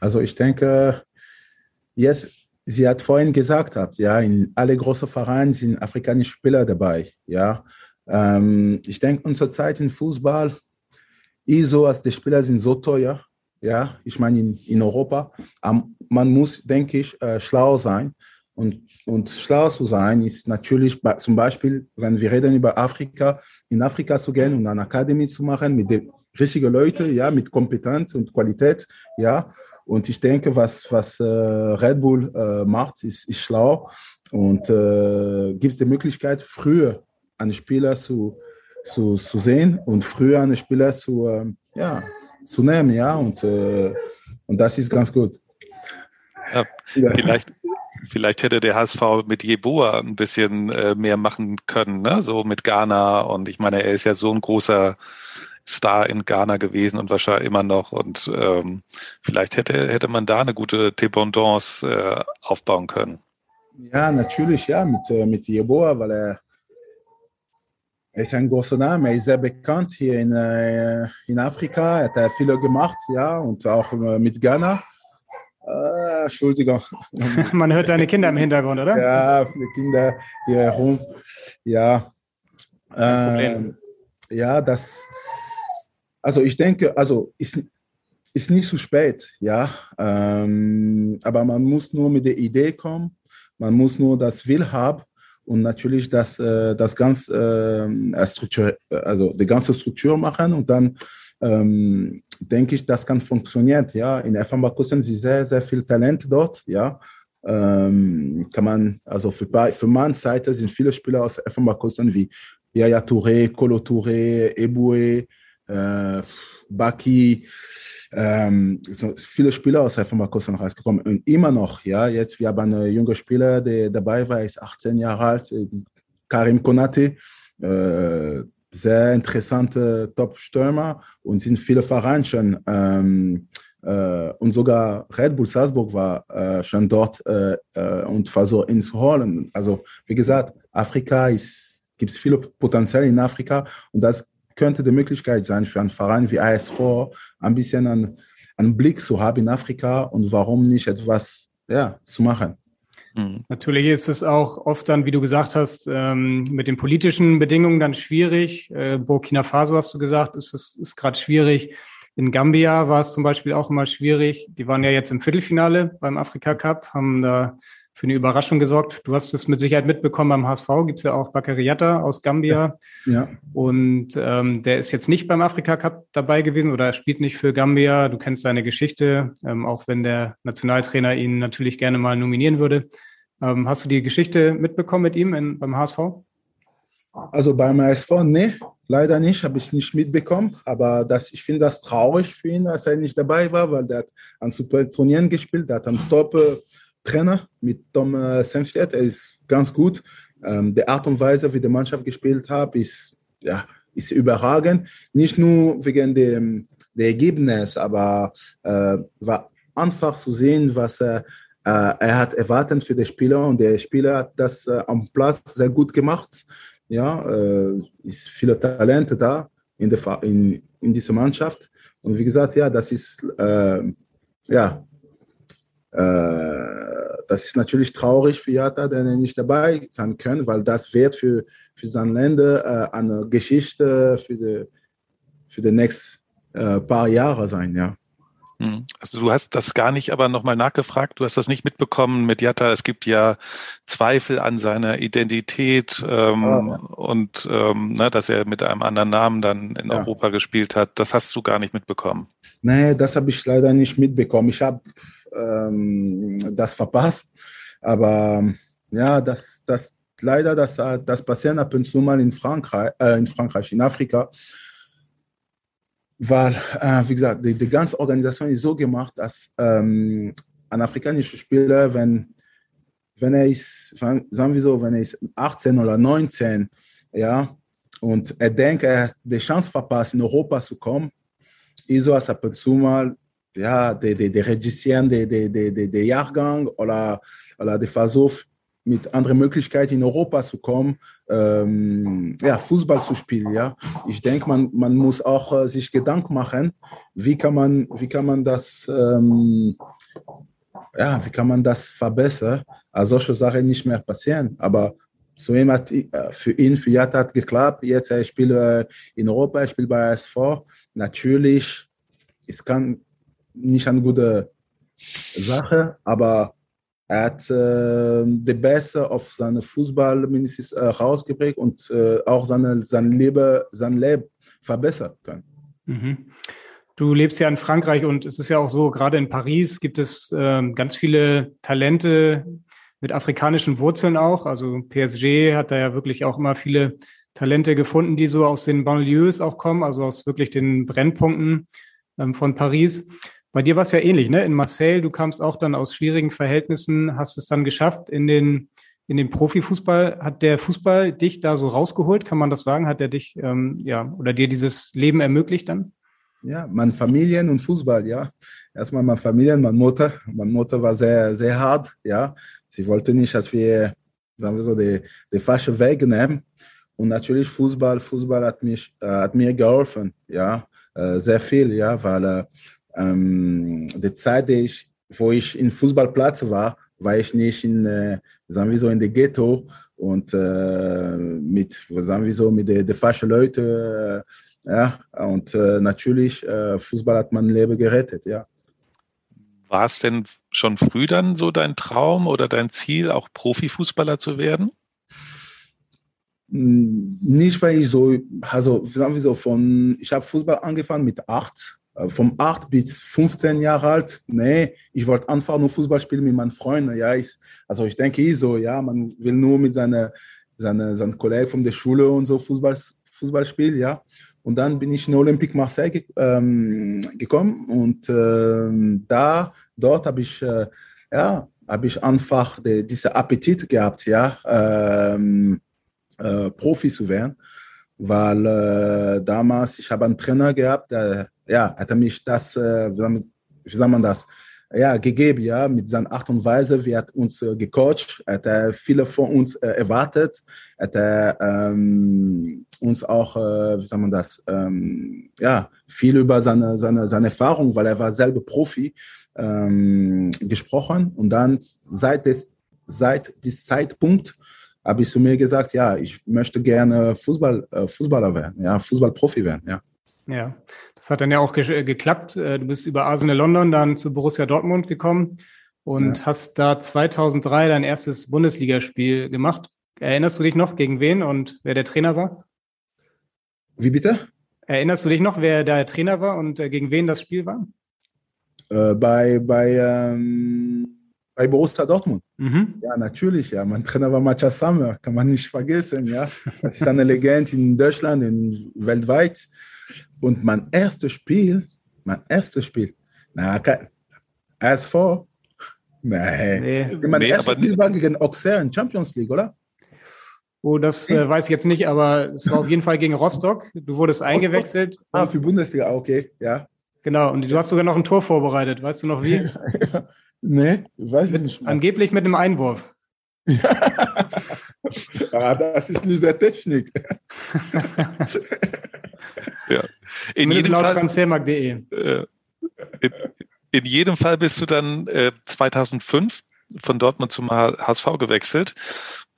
Also ich denke, jetzt sie hat vorhin gesagt, ja, in alle großen Vereine sind afrikanische Spieler dabei. Ja, ähm, ich denke, unsere Zeit im Fußball ist so, als die Spieler sind so teuer. Ja, ich meine in, in Europa. Man muss, denke ich, äh, schlau sein. Und, und schlau zu sein ist natürlich zum Beispiel, wenn wir reden über Afrika, in Afrika zu gehen und eine Akademie zu machen mit den richtigen Leuten, ja, mit Kompetenz und Qualität, ja, und ich denke, was, was äh, Red Bull äh, macht, ist, ist schlau und äh, gibt es die Möglichkeit, früher einen Spieler zu, zu, zu sehen und früher einen Spieler zu, äh, ja, zu nehmen. Ja? Und, äh, und das ist ganz gut. Ja, vielleicht, vielleicht hätte der HSV mit Jeboa ein bisschen äh, mehr machen können, ne? so mit Ghana. Und ich meine, er ist ja so ein großer Star in Ghana gewesen und wahrscheinlich immer noch. Und ähm, vielleicht hätte, hätte man da eine gute Dependance äh, aufbauen können. Ja, natürlich, ja, mit, äh, mit Yeboah, weil er, er ist ein großer Name, er ist sehr bekannt hier in, äh, in Afrika, er hat er viele gemacht, ja, und auch äh, mit Ghana. Äh, Entschuldigung. Man hört deine Kinder im Hintergrund, oder? Ja, viele Kinder hier herum. Ja. Äh, ja, das, also ich denke, also ist, ist nicht zu spät, ja. Ähm, aber man muss nur mit der Idee kommen, man muss nur das Will haben und natürlich das, äh, das ganz äh, Struktur, also die ganze Struktur machen und dann ähm, denke ich, das kann funktionieren, ja. In Elfenbachkussen sind sehr, sehr viel Talent dort, ja. Ähm, kann man, also für, für meine Seite sind viele Spieler aus Elfenbachkussen wie Yaya Touré, Kolo Touré, Eboué, äh, Baki, ähm, so viele Spieler aus Elfenbachkussen rausgekommen und immer noch, ja, jetzt, wir haben einen jungen Spieler, der dabei war, ist 18 Jahre alt, Karim Konate, äh, sehr interessante Top-Stürmer und sind viele Vereine schon ähm, äh, und sogar Red Bull Salzburg war äh, schon dort äh, äh und versucht ihn zu holen. Also wie gesagt, Afrika ist, gibt es viele Potenzial in Afrika und das könnte die Möglichkeit sein für einen Verein wie ASV ein bisschen einen, einen Blick zu haben in Afrika und warum nicht etwas ja, zu machen. Mhm. Natürlich ist es auch oft dann, wie du gesagt hast, ähm, mit den politischen Bedingungen dann schwierig. Äh, Burkina Faso hast du gesagt, ist es ist gerade schwierig. In Gambia war es zum Beispiel auch immer schwierig. Die waren ja jetzt im Viertelfinale beim Afrika Cup, haben da für eine Überraschung gesorgt. Du hast es mit Sicherheit mitbekommen beim HSV, gibt es ja auch Bakariata aus Gambia. Ja. Und ähm, der ist jetzt nicht beim Afrika Cup dabei gewesen oder spielt nicht für Gambia. Du kennst seine Geschichte, ähm, auch wenn der Nationaltrainer ihn natürlich gerne mal nominieren würde. Ähm, hast du die Geschichte mitbekommen mit ihm in, beim HSV? Also beim HSV, nee, leider nicht, habe ich nicht mitbekommen. Aber das, ich finde das traurig für ihn, dass er nicht dabei war, weil der hat an super Turnieren gespielt, der hat einen Top Trainer mit Tom äh, Senfstedt. Er ist ganz gut. Ähm, die Art und Weise, wie die Mannschaft gespielt hat, ist, ja, ist überragend. Nicht nur wegen dem, der Ergebnis, aber äh, war einfach zu sehen, was er, er hat erwartet für die Spieler und der Spieler hat das äh, am Platz sehr gut gemacht. Ja, äh, ist viele Talente da in, der, in, in dieser Mannschaft. Und wie gesagt, ja, das ist äh, ja, äh, das ist natürlich traurig für Jata, der nicht dabei sein kann, weil das wird für, für sein Länder äh, eine Geschichte für die, für die nächsten äh, paar Jahre sein, ja. Hm. Also du hast das gar nicht aber nochmal nachgefragt, du hast das nicht mitbekommen mit Jatta. Es gibt ja Zweifel an seiner Identität ähm, oh, ja. und ähm, ne, dass er mit einem anderen Namen dann in ja. Europa gespielt hat. Das hast du gar nicht mitbekommen. Nee, das habe ich leider nicht mitbekommen. Ich habe ähm, das verpasst. Aber ja, das, das, leider, dass das passiert ab und zu mal in Frankreich, äh, in Frankreich, in Afrika, weil, äh, wie gesagt, die, die, ganze Organisation ist so gemacht, dass ähm, ein afrikanischer Spieler, wenn, wenn er ist, sagen wir so, wenn er ist 18 oder 19, ja, und er denkt, er hat die Chance verpasst, in Europa zu kommen, ist so, als ab und zu mal, ja, die, die, die reduzieren den Jahrgang oder, oder die Versuch, mit anderen Möglichkeiten in Europa zu kommen, ähm, ja, Fußball zu spielen. Ja. Ich denke, man, man muss auch äh, sich Gedanken machen, wie kann man, wie kann man das, ähm, ja, wie kann man das verbessern, also solche Sachen nicht mehr passieren. Aber so jemand äh, für ihn, für Jata hat geklappt. Jetzt er spielt äh, in Europa, er spielt bei SV. Natürlich, es kann nicht eine gute Sache, aber er hat äh, die Beste auf seine Fußball mindestens äh, rausgeprägt und äh, auch seine, sein, Leben, sein Leben verbessert können. Mhm. Du lebst ja in Frankreich und es ist ja auch so, gerade in Paris gibt es äh, ganz viele Talente mit afrikanischen Wurzeln auch. Also PSG hat da ja wirklich auch immer viele Talente gefunden, die so aus den Banlieues auch kommen, also aus wirklich den Brennpunkten ähm, von Paris. Bei dir war es ja ähnlich, ne? In Marseille, du kamst auch dann aus schwierigen Verhältnissen, hast es dann geschafft in den, in den Profifußball. Hat der Fußball dich da so rausgeholt, kann man das sagen? Hat er dich, ähm, ja, oder dir dieses Leben ermöglicht dann? Ja, meine Familien und Fußball, ja. Erstmal meine Familie, meine Mutter. Meine Mutter war sehr, sehr hart, ja. Sie wollte nicht, dass wir, sagen wir so, die, die falsche Weg nehmen. Und natürlich Fußball, Fußball hat, mich, äh, hat mir geholfen, ja, äh, sehr viel, ja, weil äh, ähm, die Zeit, die ich, wo ich in Fußballplatz war, war ich nicht in, äh, sagen wir so, in der Ghetto und äh, mit, sagen wir so, mit den falschen Leuten. Äh, ja, und äh, natürlich, äh, Fußball hat mein Leben gerettet, ja. War es denn schon früh dann so dein Traum oder dein Ziel, auch Profifußballer zu werden? Nicht, weil ich so, also sagen wir so, von, ich habe Fußball angefangen mit acht vom 8 bis 15 Jahre alt, nee, ich wollte einfach nur Fußball spielen mit meinen Freunden. Ja, ich, also ich denke ich so, ja, man will nur mit seinen seine, seine Kollegen von der Schule und so Fußball, Fußball spielen, ja. Und dann bin ich in Olympique Marseille ge ähm, gekommen und ähm, da, dort habe ich, äh, ja, habe ich einfach die, diese Appetit gehabt, ja, ähm, äh, Profi zu werden, weil äh, damals ich habe einen Trainer gehabt, der ja, hat er mich das, äh, wie sagt man das, ja, gegeben, ja, mit seiner Art und Weise, wie er hat uns äh, gecoacht, hat er viele von uns äh, erwartet, hat er ähm, uns auch, äh, wie sagt man das, ähm, ja, viel über seine, seine, seine Erfahrung, weil er war selber Profi, ähm, gesprochen. Und dann seit des, seit diesem Zeitpunkt habe ich zu mir gesagt, ja, ich möchte gerne Fußball, äh, Fußballer werden, ja, Fußballprofi werden, ja. Ja, das hat dann ja auch ge geklappt. Äh, du bist über Arsenal London dann zu Borussia Dortmund gekommen und ja. hast da 2003 dein erstes Bundesligaspiel gemacht. Erinnerst du dich noch, gegen wen und wer der Trainer war? Wie bitte? Erinnerst du dich noch, wer der Trainer war und äh, gegen wen das Spiel war? Äh, bei, bei, ähm, bei Borussia Dortmund. Mhm. Ja, natürlich, ja. Mein Trainer war Matthias Sammer, kann man nicht vergessen, ja. Das ist eine Legende in Deutschland und weltweit. Und mein erstes Spiel, mein erstes Spiel, na, kein, SV, nein. Nee. Mein nee, erstes Spiel war gegen Auxerre in Champions League, oder? Oh, das äh, weiß ich jetzt nicht, aber es war auf jeden Fall gegen Rostock. Du wurdest Rostock? eingewechselt. Ah, für Bundesliga, okay, ja. Genau, und du hast sogar noch ein Tor vorbereitet. Weißt du noch wie? nee, weiß ich nicht. Mehr. Angeblich mit einem Einwurf. ah, das ist diese Technik. ja. In jedem laut transfermarkt.de. Äh, in, in, jedem Fall bist du dann äh, 2005 von Dortmund zum HSV gewechselt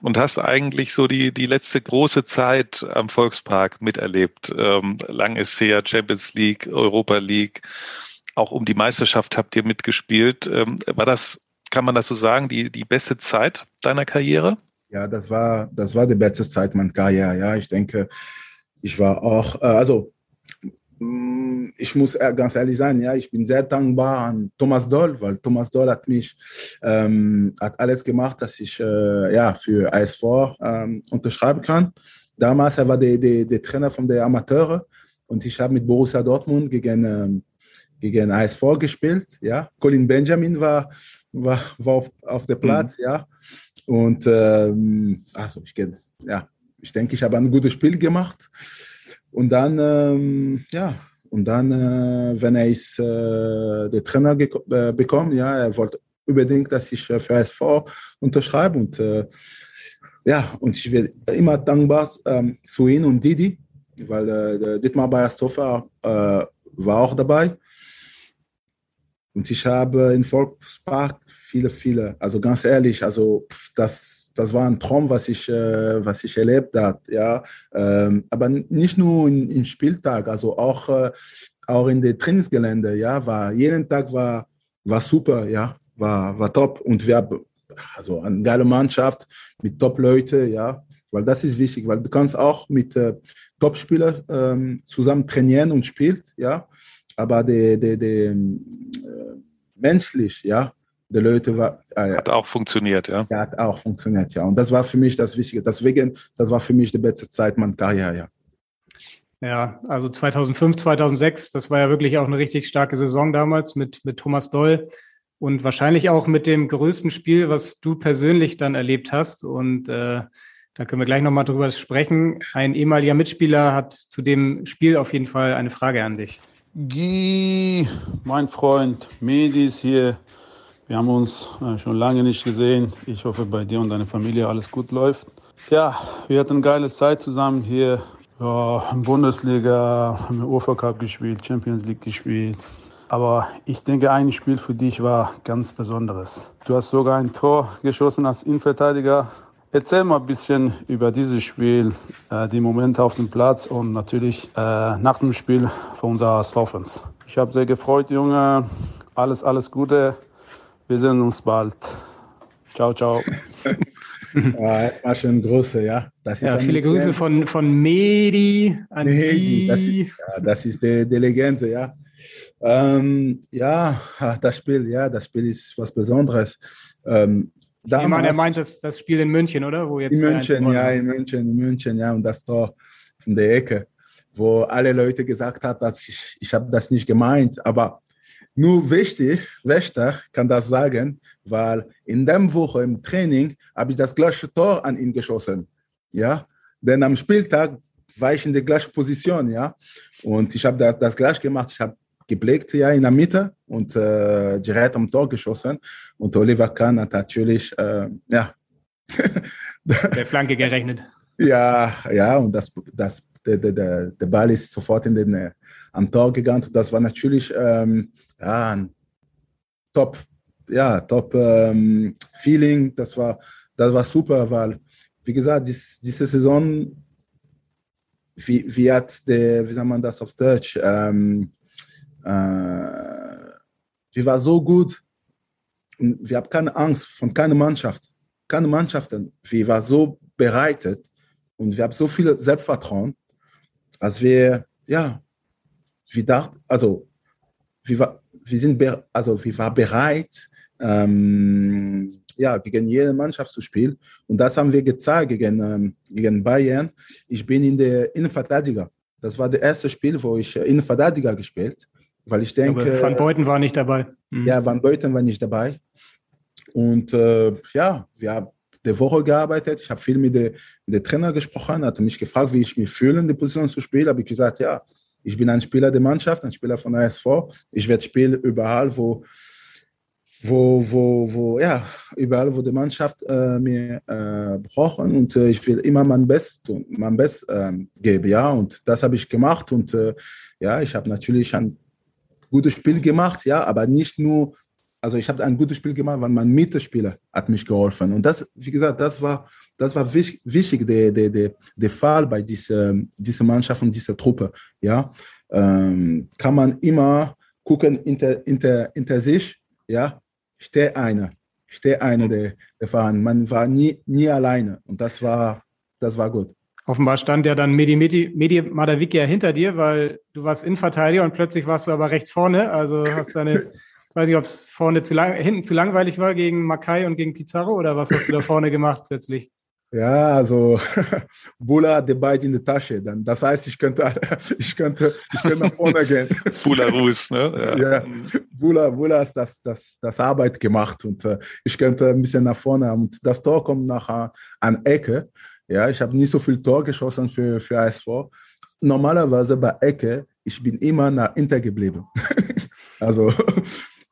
und hast eigentlich so die, die letzte große Zeit am Volkspark miterlebt. Ähm, lang ist her, Champions League, Europa League, auch um die Meisterschaft habt ihr mitgespielt. Ähm, war das, kann man das so sagen, die, die beste Zeit deiner Karriere? Ja, das war, das war die beste Zeit meiner Karriere. Ja, ich denke, ich war auch, äh, also, ähm, ich muss ganz ehrlich sein, ja, ich bin sehr dankbar an Thomas Doll, weil Thomas Doll hat mich, ähm, hat alles gemacht, dass ich äh, ja, für ASV ähm, unterschreiben kann. Damals er war der, der, der Trainer von der Amateure und ich habe mit Borussia Dortmund gegen, ähm, gegen ASV gespielt. Ja. Colin Benjamin war, war, war auf, auf der Platz, mhm. ja. Und ähm, also ich, ja, ich denke, ich habe ein gutes Spiel gemacht. Und dann, ähm, ja, und dann, äh, wenn er ist, äh, der Trainer äh, bekommen, ja, er wollte unbedingt, dass ich äh, für SV unterschreibe und äh, ja, und ich werde immer dankbar ähm, zu ihm und Didi, weil äh, Dietmar Beierstoffer äh, war auch dabei. Und ich habe in Volkspark viele, viele, also ganz ehrlich, also das, das war ein Traum, was ich, äh, was ich erlebt habe, ja. Ähm, aber nicht nur im, Spieltag, also auch, äh, auch in der Trainingsgelände, ja, war, jeden Tag war, war super, ja, war, war top. Und wir haben also eine geile Mannschaft mit Top-Leute, ja, weil das ist wichtig, weil du kannst auch mit äh, Top-Spielern ähm, zusammen trainieren und spielen, ja, aber der, der, der äh, menschlich, ja, der Leute war. Äh, hat auch funktioniert, ja. Ja, hat auch funktioniert, ja. Und das war für mich das Wichtige. Deswegen, das war für mich die beste Zeit meiner Karriere, ja. Ja, also 2005, 2006, das war ja wirklich auch eine richtig starke Saison damals mit, mit Thomas Doll und wahrscheinlich auch mit dem größten Spiel, was du persönlich dann erlebt hast. Und äh, da können wir gleich nochmal drüber sprechen. Ein ehemaliger Mitspieler hat zu dem Spiel auf jeden Fall eine Frage an dich. Guy, mein Freund, Medis hier. Wir haben uns äh, schon lange nicht gesehen. Ich hoffe, bei dir und deiner Familie alles gut läuft. Ja, wir hatten eine geile Zeit zusammen hier. Ja, Bundesliga, haben wir UEFA Cup gespielt, Champions League gespielt. Aber ich denke, ein Spiel für dich war ganz Besonderes. Du hast sogar ein Tor geschossen als Innenverteidiger. Erzähl mal ein bisschen über dieses Spiel, äh, die Momente auf dem Platz und natürlich äh, nach dem Spiel von unserer HSV-Fans. Ich habe sehr gefreut, Junge. Alles, alles Gute. Wir sehen uns bald. Ciao, ciao. ja, das war schon große, ja. Das ist ja, viele Grüße von, von Medi an Medi, das ist, ja, das ist die, die Legende, ja. Ähm, ja, das Spiel, ja, das Spiel ist was Besonderes. Ähm, damals, ich meine, er meint das, das Spiel in München, oder? Wo jetzt in München, ja, in München, in München, ja, und das Tor von der Ecke, wo alle Leute gesagt haben, dass ich, ich habe das nicht gemeint, aber nur wichtig, Wächter kann das sagen, weil in der Woche im Training habe ich das gleiche Tor an ihn geschossen, ja, denn am Spieltag war ich in der gleichen Position, ja, und ich habe das, das gleich gemacht, ich habe geblickt ja in der Mitte und äh, direkt am Tor geschossen. Und Oliver Kahn hat natürlich, äh, ja. Der Flanke gerechnet. ja, ja, und das, das, der, der, der Ball ist sofort in den, äh, am Tor gegangen. Und das war natürlich ähm, ja, ein Top, ja, Top ähm, Feeling. Das war, das war super, weil, wie gesagt, dies, diese Saison, wie, wie hat der, wie sagt man das auf Deutsch, ähm, äh, wir waren so gut. Wir haben keine Angst von keiner Mannschaft. Keine Mannschaften. Wir waren so bereitet und wir haben so viel Selbstvertrauen, als wir, ja, wir dachten, also, wir, war, wir sind, also, wir waren bereit, ähm, ja, gegen jede Mannschaft zu spielen. Und das haben wir gezeigt gegen, ähm, gegen Bayern. Ich bin in der Innenverteidiger. Das war das erste Spiel, wo ich Innenverteidiger gespielt weil ich denke. Aber Van Beuten war nicht dabei. Mhm. Ja, Van Beuten war nicht dabei. Und äh, ja, wir haben die Woche gearbeitet. Ich habe viel mit dem Trainer gesprochen, hat mich gefragt, wie ich mich fühle, in die Position zu spielen. Habe ich gesagt, ja, ich bin ein Spieler der Mannschaft, ein Spieler von ASV. Ich werde spielen überall, wo, wo, wo, wo, ja, überall, wo die Mannschaft äh, mir äh, braucht. Und äh, ich will immer mein Bestes tun, mein Bestes ähm, geben, ja. Und das habe ich gemacht. Und äh, ja, ich habe natürlich ein gutes Spiel gemacht, ja, aber nicht nur, also ich habe ein gutes Spiel gemacht, weil mein Mitspieler hat mich geholfen. Und das, wie gesagt, das war, das war wichtig, wichtig der, der, der, der Fall bei dieser, dieser Mannschaft und dieser Truppe, ja. Ähm, kann man immer gucken hinter, hinter, hinter sich, ja, steht einer, steht einer der, der Verein. Man war nie, nie alleine und das war, das war gut. Offenbar stand ja dann Medi, Medi, Medi Madavikia hinter dir, weil du warst Innenverteidiger und plötzlich warst du aber rechts vorne. Also hast deine, weiß nicht, ob es vorne zu lang, hinten zu langweilig war gegen Makai und gegen Pizarro oder was hast du da vorne gemacht plötzlich? Ja, also Bula hat die beide in der Tasche. Dann, das heißt, ich könnte, ich könnte, ich könnte nach vorne gehen. Bula Rus, ne? Ja. ja. Bula, Bula hat das, das, das Arbeit gemacht und äh, ich könnte ein bisschen nach vorne. Und das Tor kommt nachher an Ecke. Ja, ich habe nicht so viel Tor geschossen für, für ASV. Normalerweise bei Ecke, ich bin immer nach Inter geblieben. also,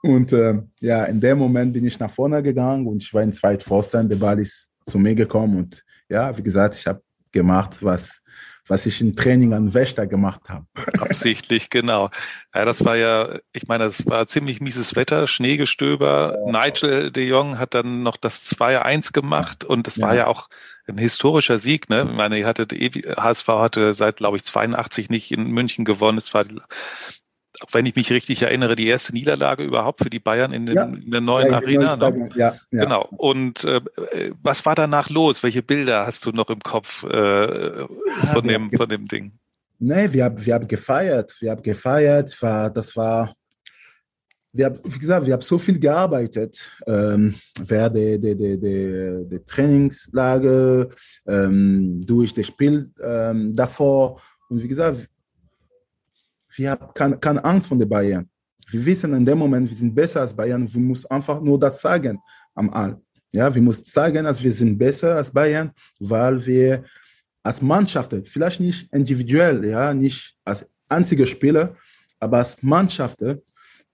und äh, ja, in dem Moment bin ich nach vorne gegangen und ich war in Zweitpfosten. Der Ball ist zu mir gekommen und ja, wie gesagt, ich habe gemacht, was was ich im Training an Wächter gemacht habe. Absichtlich, genau. Ja, das war ja, ich meine, das war ziemlich mieses Wetter, Schneegestöber. Ja. Nigel de Jong hat dann noch das 2-1 gemacht und das ja. war ja auch ein historischer Sieg. Ne? Ich meine, ihr hattet, HSV hatte seit, glaube ich, 82 nicht in München gewonnen. Es war wenn ich mich richtig erinnere, die erste Niederlage überhaupt für die Bayern in, den, ja. in der neuen ja, Arena. Ne? Ja, ja, Genau. Und äh, was war danach los? Welche Bilder hast du noch im Kopf äh, von, dem, von dem Ding? Nee, wir haben, wir haben gefeiert. Wir haben gefeiert. War, das war, wir haben, wie gesagt, wir haben so viel gearbeitet ähm, während der, der, der, der, der Trainingslage, ähm, durch das Spiel ähm, davor. Und wie gesagt, wir haben keine, keine Angst vor den Bayern. Wir wissen in dem Moment, wir sind besser als Bayern. Wir müssen einfach nur das sagen am All. Ja, wir müssen sagen, dass wir sind besser als Bayern, weil wir als Mannschaft, vielleicht nicht individuell, ja, nicht als einziger Spieler, aber als Mannschaft, äh,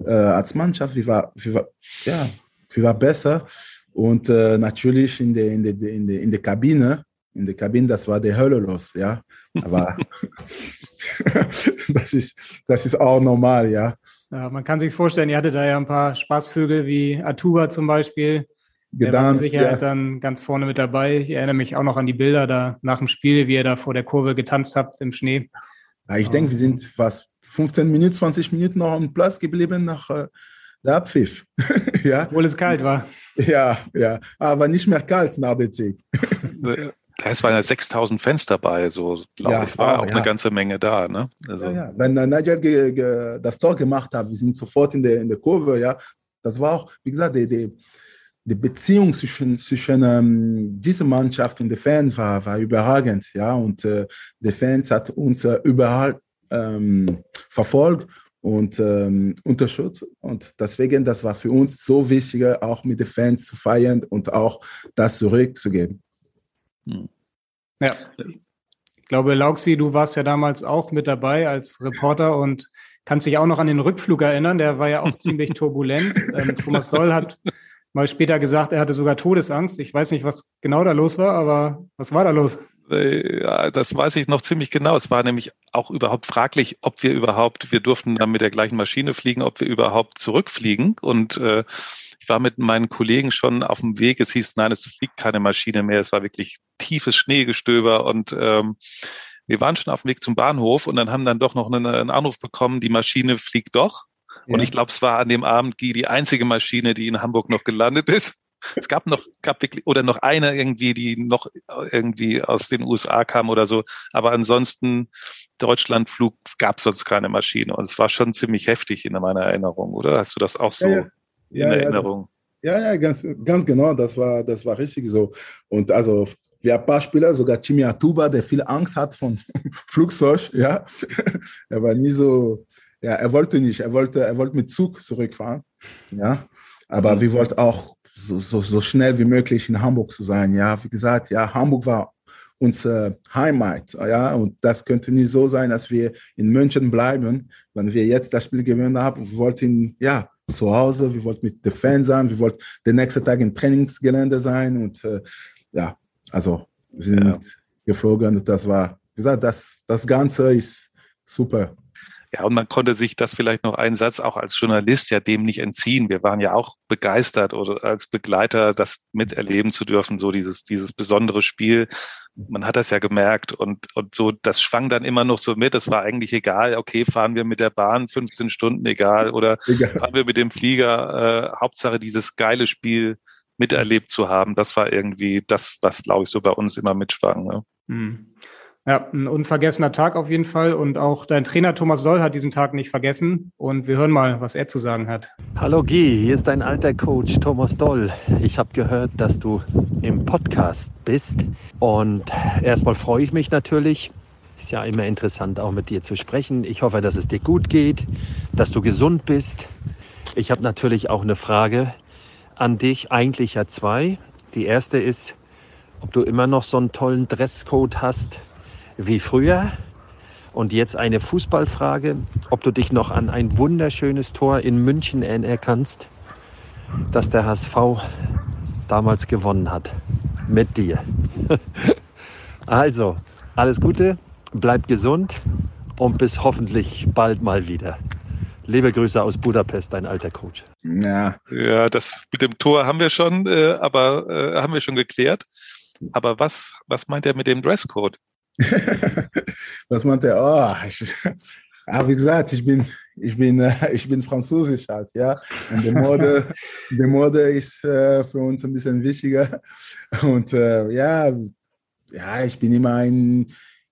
als Mannschaft, wir war, wir war, ja, war besser. Und äh, natürlich in der, in, der, in, der, in der Kabine, in der Kabine, das war die Hölle los, ja. Aber das, ist, das ist auch normal, ja. ja. Man kann sich vorstellen, ihr hattet da ja ein paar Spaßvögel wie Atuba zum Beispiel. Gedanzt, Der Sicherheit ja. dann ganz vorne mit dabei. Ich erinnere mich auch noch an die Bilder da nach dem Spiel, wie ihr da vor der Kurve getanzt habt im Schnee. Ja, ich denke, wir sind was 15 Minuten, 20 Minuten noch am Platz geblieben nach äh, der Abpfiff. ja. Obwohl es kalt war. Ja, ja, aber nicht mehr kalt nach der Sieg. Es waren ja 6000 Fans dabei, so glaube ja, ich, war auch, auch ja. eine ganze Menge da. Ne? Also. Ja. Wenn Nigel das Tor gemacht hat, wir sind sofort in der, in der Kurve, ja. Das war auch, wie gesagt, die, die, die Beziehung zwischen, zwischen ähm, dieser Mannschaft und den Fans war, war überragend, ja. Und äh, die Fans hat uns äh, überall ähm, verfolgt und ähm, unterstützt. Und deswegen, das war für uns so wichtig, auch mit den Fans zu feiern und auch das zurückzugeben. Hm. Ja. Ich glaube, Lauxi, du warst ja damals auch mit dabei als Reporter und kannst dich auch noch an den Rückflug erinnern. Der war ja auch ziemlich turbulent. Ähm, Thomas Doll hat mal später gesagt, er hatte sogar Todesangst. Ich weiß nicht, was genau da los war, aber was war da los? Äh, ja, das weiß ich noch ziemlich genau. Es war nämlich auch überhaupt fraglich, ob wir überhaupt, wir durften dann mit der gleichen Maschine fliegen, ob wir überhaupt zurückfliegen. Und äh, ich war mit meinen Kollegen schon auf dem Weg. Es hieß, nein, es fliegt keine Maschine mehr. Es war wirklich tiefes Schneegestöber und ähm, wir waren schon auf dem Weg zum Bahnhof und dann haben dann doch noch einen, einen Anruf bekommen, die Maschine fliegt doch. Ja. Und ich glaube, es war an dem Abend die, die einzige Maschine, die in Hamburg noch gelandet ist. Es gab noch, gab wirklich, oder noch eine irgendwie, die noch irgendwie aus den USA kam oder so. Aber ansonsten Deutschlandflug gab es sonst keine Maschine. Und es war schon ziemlich heftig in meiner Erinnerung, oder? Hast du das auch so? Ja, ja, in Erinnerung. Ja, ja, ganz, ganz genau, das war, das war richtig so. Und also wir haben ein paar Spieler, sogar Chimi Atuba, der viel Angst hat von Flugzeug, ja. er war nie so, ja, er wollte nicht, er wollte, er wollte mit Zug zurückfahren, ja. Aber mhm. wir wollten auch so, so, so schnell wie möglich in Hamburg zu sein, ja. Wie gesagt, ja, Hamburg war unsere Heimat, ja. Und das könnte nicht so sein, dass wir in München bleiben, wenn wir jetzt das Spiel gewonnen haben. Wir wollten, ja, zu Hause, wir wollten mit den Fans sein, wir wollten den nächsten Tag im Trainingsgelände sein und äh, ja, also wir sind ja. geflogen und das war, wie gesagt, das, das Ganze ist super. Ja, und man konnte sich das vielleicht noch einen Satz auch als Journalist ja dem nicht entziehen. Wir waren ja auch begeistert oder als Begleiter das miterleben zu dürfen, so dieses, dieses besondere Spiel. Man hat das ja gemerkt und, und so, das schwang dann immer noch so mit. Es war eigentlich egal, okay, fahren wir mit der Bahn 15 Stunden, egal, oder egal. fahren wir mit dem Flieger, äh, Hauptsache dieses geile Spiel miterlebt zu haben. Das war irgendwie das, was, glaube ich, so bei uns immer mitschwang. Ne? Mhm. Ja, ein unvergessener Tag auf jeden Fall. Und auch dein Trainer Thomas Doll hat diesen Tag nicht vergessen. Und wir hören mal, was er zu sagen hat. Hallo Guy, hier ist dein alter Coach Thomas Doll. Ich habe gehört, dass du im Podcast bist. Und erstmal freue ich mich natürlich. Ist ja immer interessant, auch mit dir zu sprechen. Ich hoffe, dass es dir gut geht, dass du gesund bist. Ich habe natürlich auch eine Frage an dich, eigentlich ja zwei. Die erste ist, ob du immer noch so einen tollen Dresscode hast wie früher. Und jetzt eine Fußballfrage, ob du dich noch an ein wunderschönes Tor in München erinnern kannst, das der HSV damals gewonnen hat. Mit dir. also, alles Gute, bleib gesund und bis hoffentlich bald mal wieder. Liebe Grüße aus Budapest, dein alter Coach. Ja, ja das mit dem Tor haben wir schon, äh, aber äh, haben wir schon geklärt. Aber was, was meint er mit dem Dresscode? Was meint er? Oh, ich, ja, wie gesagt, ich bin, ich bin, äh, ich bin Französisch halt, ja. Und die Mode, die Mode ist äh, für uns ein bisschen wichtiger. Und äh, ja, ja, ich bin immer ein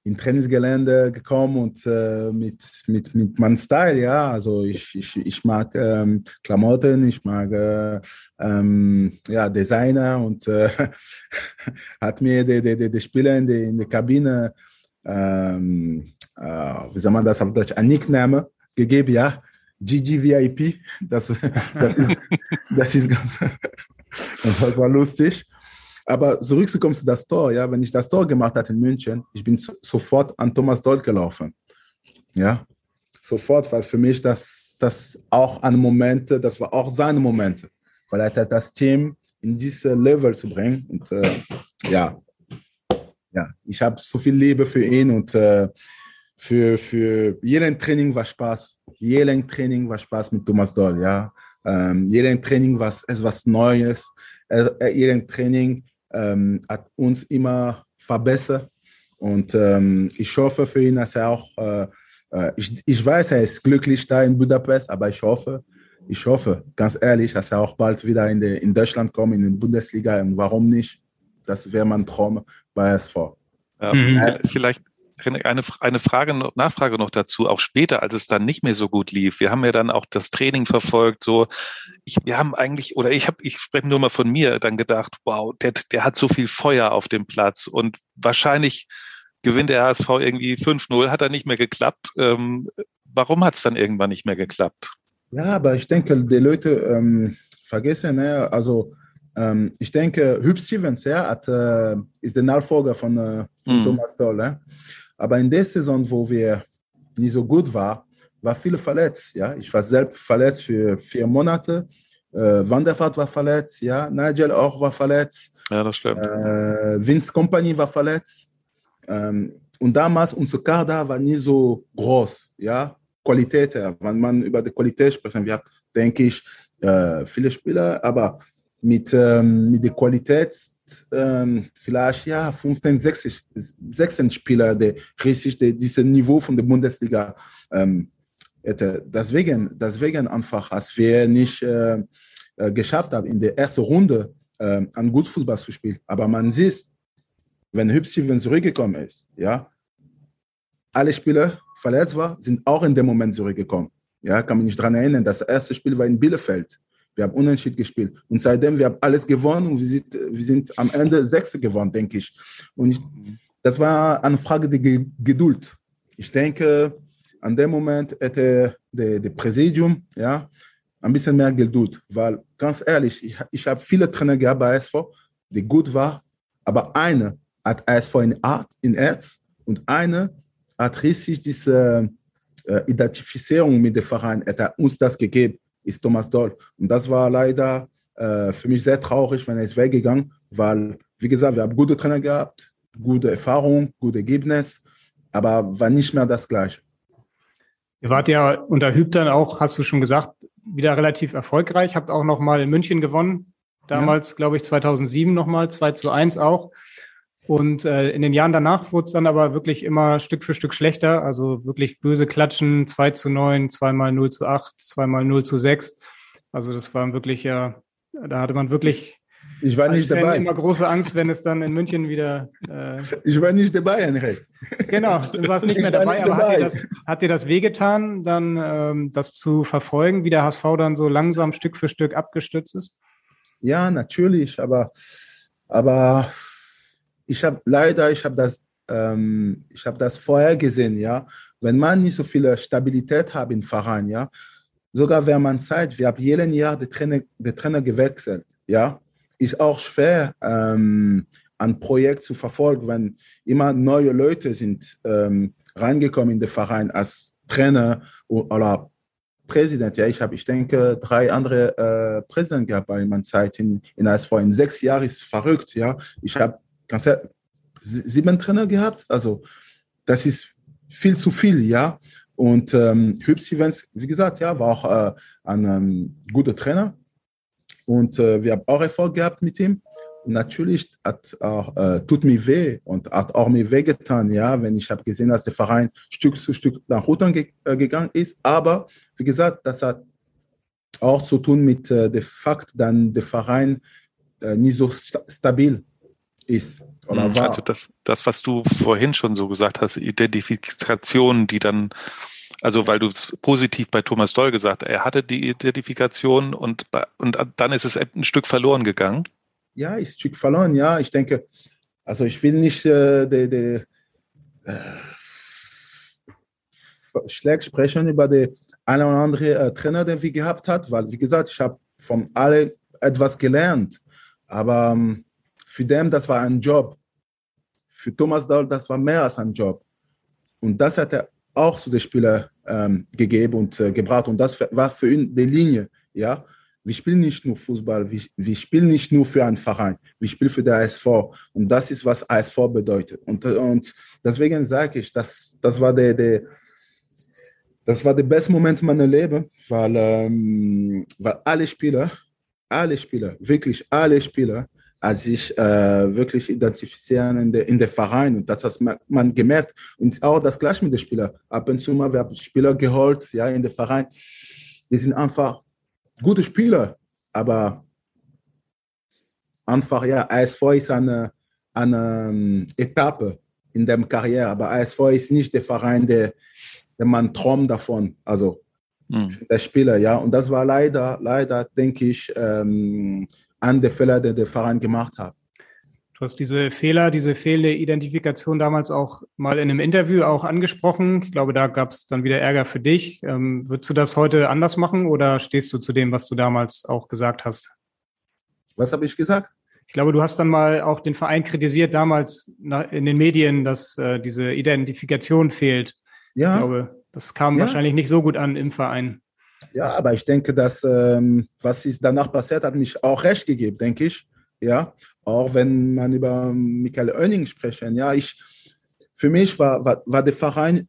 in Trainingsgelände gekommen und äh, mit, mit, mit meinem Style, ja. Also ich, ich, ich mag ähm, Klamotten, ich mag äh, ähm, ja, Designer und äh, hat mir der, der, der Spieler in der, in der Kabine, ähm, äh, wie soll man das auf Deutsch, ein Nickname gegeben, ja. GGVIP, das, das, ist, das ist ganz, das war lustig. Aber zurückzukommen zu das Tor, ja, wenn ich das Tor gemacht hatte in München, ich bin so, sofort an Thomas Doll gelaufen. Ja, sofort, weil für mich das, das auch ein Moment, das war auch seine Momente, weil er hat das Team in diese Level zu bringen. Und äh, ja, ja, ich habe so viel Liebe für ihn und äh, für, für jeden Training war Spaß. Jeden Training war Spaß mit Thomas Doll, ja. Ähm, jeden Training war etwas Neues. Äh, jeden Training ähm, hat uns immer verbessert. Und ähm, ich hoffe für ihn, dass er auch, äh, äh, ich, ich weiß, er ist glücklich da in Budapest, aber ich hoffe, ich hoffe, ganz ehrlich, dass er auch bald wieder in, die, in Deutschland kommt, in die Bundesliga. Und warum nicht? Das wäre mein Traum bei SV. Ja, mhm. Vielleicht eine, eine Frage, Nachfrage noch dazu, auch später, als es dann nicht mehr so gut lief. Wir haben ja dann auch das Training verfolgt, so, ich, wir haben eigentlich, oder ich habe, ich spreche nur mal von mir, dann gedacht, wow, der, der hat so viel Feuer auf dem Platz und wahrscheinlich gewinnt der HSV irgendwie 5-0, hat er nicht mehr geklappt. Ähm, warum hat es dann irgendwann nicht mehr geklappt? Ja, aber ich denke, die Leute ähm, vergessen, ne? also ähm, ich denke, Hüb Stevens ja, hat, äh, ist der Nachfolger von, äh, von mm. Thomas Doll. Ne? Aber in der Saison, wo wir nicht so gut waren, war viele verletzt. Ja? Ich war selbst verletzt für vier Monate. Äh, Wanderfahrt war verletzt, ja. Nigel auch war verletzt. Ja, das stimmt. Äh, Vince Company war verletzt. Ähm, und damals, unser Kader war nie so groß, ja. Qualität, wenn man über die Qualität sprechen, wir haben, denke ich, äh, viele Spieler, aber mit, ähm, mit der Qualität ähm, vielleicht ja 15, 16, 16 Spieler, die richtig die, dieses Niveau von der Bundesliga ähm, hätte. Deswegen, deswegen einfach, als wir nicht äh, äh, geschafft haben, in der ersten Runde äh, an gut Fußball zu spielen. Aber man sieht, wenn Hübschen zurückgekommen ist, ja, alle Spieler verletzt waren, sind auch in dem Moment zurückgekommen. Ja, kann mich nicht daran erinnern, das erste Spiel war in Bielefeld. Wir haben Unentschieden gespielt. Und seitdem, wir haben alles gewonnen und wir sind, wir sind am Ende Sechste gewonnen, denke ich. Und ich, das war eine Frage der Geduld. Ich denke, an dem Moment hätte der Präsidium ja, ein bisschen mehr Geduld, weil ganz ehrlich, ich, ich habe viele Trainer gehabt bei SV, die gut waren, aber eine hat ASV in, Art, in Herz und eine hat richtig diese äh, Identifizierung mit dem Verein, hat uns das gegeben ist Thomas Doll. Und das war leider äh, für mich sehr traurig, wenn er ist weggegangen, weil, wie gesagt, wir haben gute Trainer gehabt, gute Erfahrung, gute Ergebnis, aber war nicht mehr das Gleiche. Ihr wart ja unter Hüb dann auch, hast du schon gesagt, wieder relativ erfolgreich, habt auch noch mal in München gewonnen. Damals, ja. glaube ich, 2007 nochmal, 2 zu 1 auch. Und äh, in den Jahren danach wurde es dann aber wirklich immer Stück für Stück schlechter. Also wirklich böse Klatschen, 2 zu 9, zweimal 0 zu 8, zweimal 0 zu 6. Also das war wirklich ja, da hatte man wirklich Ich war nicht dabei. immer große Angst, wenn es dann in München wieder. Äh, Ich war nicht dabei, Henrik. genau, du warst nicht mehr war dabei, nicht aber hat dir, dabei. das, hat dir das wehgetan, dann ähm, das zu verfolgen, wie der HSV dann so langsam Stück für Stück abgestürzt ist? Ja, natürlich, aber, aber ich habe leider, ich habe das, ähm, ich habe das vorher gesehen, ja. Wenn man nicht so viel Stabilität hat im Verein, ja, sogar wenn man Zeit, wir haben jeden Jahr den Trainer, den Trainer gewechselt, ja, ist auch schwer, ähm, ein Projekt zu verfolgen, wenn immer neue Leute sind ähm, reingekommen in den Verein als Trainer oder Präsident. Ja, ich habe, ich denke, drei andere äh, Präsidenten gehabt bei meiner Zeit in, in ASV. In sechs Jahren ist verrückt. Ja, ich habe ganz sieben Trainer gehabt. Also das ist viel zu viel. Ja, und ähm, Hüb Stevens, wie gesagt, ja, war auch äh, ein ähm, guter Trainer. Und äh, wir haben auch Erfolg gehabt mit ihm. Natürlich hat auch, äh, tut mir weh und hat auch mir weh getan, ja, wenn ich habe gesehen, dass der Verein Stück zu Stück nach unten ge äh, gegangen ist. Aber wie gesagt, das hat auch zu tun mit äh, dem Fakt, dass der Verein äh, nicht so sta stabil ist. Oder war. Also das, das, was du vorhin schon so gesagt hast, Identifikation, die dann, also weil du es positiv bei Thomas Doll gesagt, er hatte die Identifikation und, und dann ist es ein Stück verloren gegangen. ja, ist ein Stück verloren, ja. Ich denke, also ich will nicht äh, de, de, äh, schlecht sprechen über den einen oder anderen äh, Trainer, den wir gehabt hat, weil, wie gesagt, ich habe von alle etwas gelernt. Aber ähm, für den, das war ein Job. Für Thomas Dahl, das war mehr als ein Job. Und das hat er auch zu den Spielern ähm, gegeben und äh, gebracht. Und das war für ihn die Linie, ja wir spielen nicht nur Fußball, wir, wir spielen nicht nur für einen Verein, wir spielen für den ASV. Und das ist, was ASV bedeutet. Und, und deswegen sage ich, das, das war der, der, das war der beste Moment meiner Leben, weil, ähm, weil alle Spieler, alle Spieler, wirklich alle Spieler, als sich äh, wirklich identifizieren in der, in der Verein. Und das hat man, man gemerkt. Und auch das gleiche mit den Spielern. Ab und zu mal, wir haben Spieler geholt, ja, in der Verein. Die sind einfach gute Spieler, aber einfach, ja, ASV ist eine, eine ähm, Etappe in der Karriere, aber ASV ist nicht der Verein, der, der man träumt davon, also Hm. der Spieler, ja, und das war leider, leider, denke ich, ähm, an der Fehler, der der Verein gemacht hat. Du hast diese Fehler, diese fehlende Identifikation damals auch mal in einem Interview auch angesprochen. Ich glaube, da gab es dann wieder Ärger für dich. Ähm, würdest du das heute anders machen oder stehst du zu dem, was du damals auch gesagt hast? Was habe ich gesagt? Ich glaube, du hast dann mal auch den Verein kritisiert damals in den Medien, dass äh, diese Identifikation fehlt. Ich Ja, glaube, das kam Ja. wahrscheinlich nicht so gut an im Verein. Ja, aber ich denke, dass ähm, was ist danach passiert, hat mich auch recht gegeben, denke ich. Ja, auch wenn man über Michael Oenning sprechen. Ja, ich, für mich war, war, war der Verein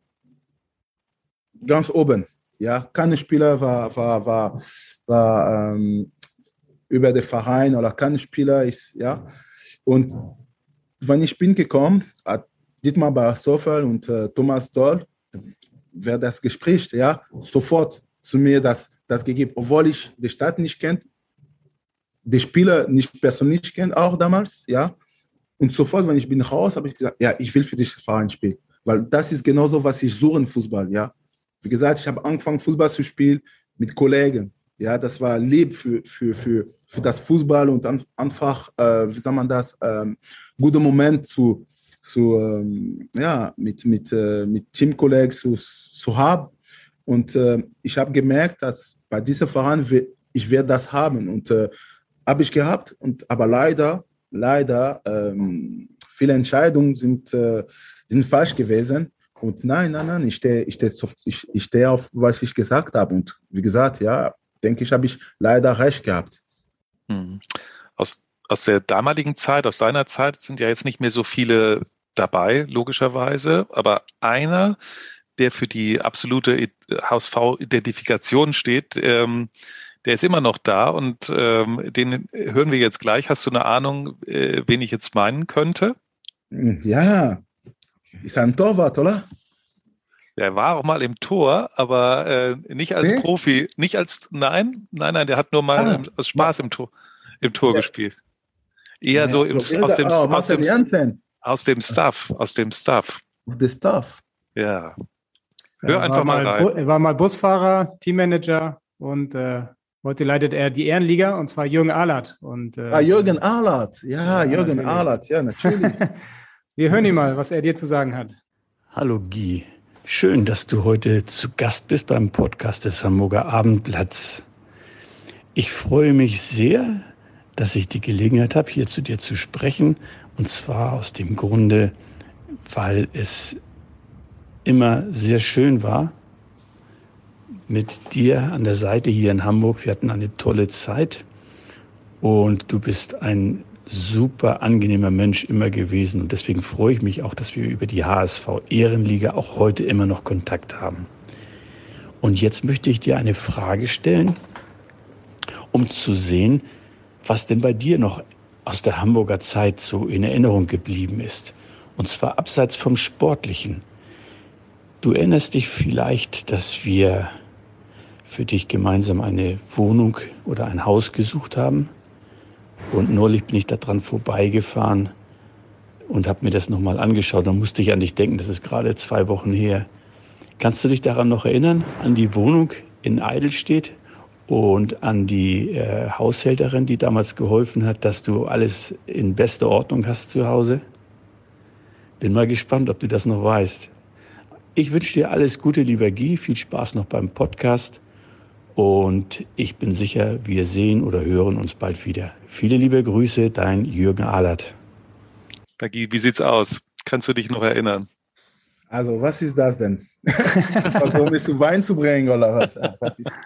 ganz oben. Ja, kein Spieler war, war, war, war ähm, über den Verein oder kein Spieler ist, ja. Und wenn ich bin gekommen, hat Dietmar Barstoffel und äh, Thomas Doll, wer das Gespräch, ja, sofort zu mir das, das gegeben, obwohl ich die Stadt nicht kennt, die Spieler nicht persönlich kennt, auch damals, ja. Und sofort, wenn ich bin raus, habe ich gesagt, ja, ich will für dich Verein spielen, weil das ist genauso, was ich suche im Fußball, ja. Wie gesagt, ich habe angefangen, Fußball zu spielen mit Kollegen, ja, das war lieb für, für, für, für das Fußball und an- einfach, äh, wie sagt man das, ähm, guter Moment zu, zu ähm, ja, mit, mit, äh, mit Teamkollegen zu, zu haben. Und äh, ich habe gemerkt, dass bei diesem Verein ich werde das haben und äh, habe ich gehabt. Und aber leider, leider ähm, viele Entscheidungen sind, äh, sind falsch gewesen. Und nein, nein, nein, ich stehe ich stehe zu- ich, ich stehe auf, was ich gesagt habe. Und wie gesagt, ja, denke ich, habe ich leider recht gehabt. Hm. Aus, aus der damaligen Zeit, aus deiner Zeit sind ja jetzt nicht mehr so viele dabei, logischerweise, aber einer, der für die absolute HSV-Identifikation steht, ähm, der ist immer noch da und ähm, den hören wir jetzt gleich. Hast du eine Ahnung, äh, wen ich jetzt meinen könnte? Ja, ist ein Torwart, oder? Der war auch mal im Tor, aber äh, nicht als Nee? Profi, nicht als, nein, nein, nein, der hat nur mal Ah. aus Spaß im Tor, im Tor Ja. gespielt. Eher so im, aus, dem, oh, aus, dem, aus dem Stuff, aus dem Stuff. The stuff. Ja. Hör Er einfach war mal rein. Er war mal Busfahrer, Teammanager und äh, heute leitet er die Ehrenliga und zwar Jürgen Ahlert. Und, äh, Ah, Jürgen Ahlert. Ja, Ja, Jürgen natürlich. Ahlert. Ja, natürlich. Wir hören ihn mal, was er dir zu sagen hat. Hallo Guy, schön, dass du heute zu Gast bist beim Podcast des Hamburger Abendblatts. Ich freue mich sehr, dass ich die Gelegenheit habe, hier zu dir zu sprechen. Und zwar aus dem Grunde, weil es immer sehr schön war mit dir an der Seite hier in Hamburg. Wir hatten eine tolle Zeit und du bist ein super angenehmer Mensch immer gewesen. Und deswegen freue ich mich auch, dass wir über die HSV Ehrenliga auch heute immer noch Kontakt haben. Und jetzt möchte ich dir eine Frage stellen, um zu sehen, was denn bei dir noch aus der Hamburger Zeit so in Erinnerung geblieben ist. Und zwar abseits vom Sportlichen. Du erinnerst dich vielleicht, dass wir für dich gemeinsam eine Wohnung oder ein Haus gesucht haben. Und neulich bin ich da dran vorbeigefahren und habe mir das nochmal angeschaut. Da musste ich an dich denken, das ist gerade zwei Wochen her. Kannst du dich daran noch erinnern, an die Wohnung in Eidelstedt und an die äh, Haushälterin, die damals geholfen hat, dass du alles in bester Ordnung hast zu Hause? Bin mal gespannt, ob du das noch weißt. Ich wünsche dir alles Gute, lieber Guy. Viel Spaß noch beim Podcast. Und ich bin sicher, wir sehen oder hören uns bald wieder. Viele liebe Grüße, dein Jürgen Ahlert. Dagi, wie sieht's aus? Kannst du dich noch erinnern? Also, was ist das denn? um mich zu Wein zu bringen oder was? was ist?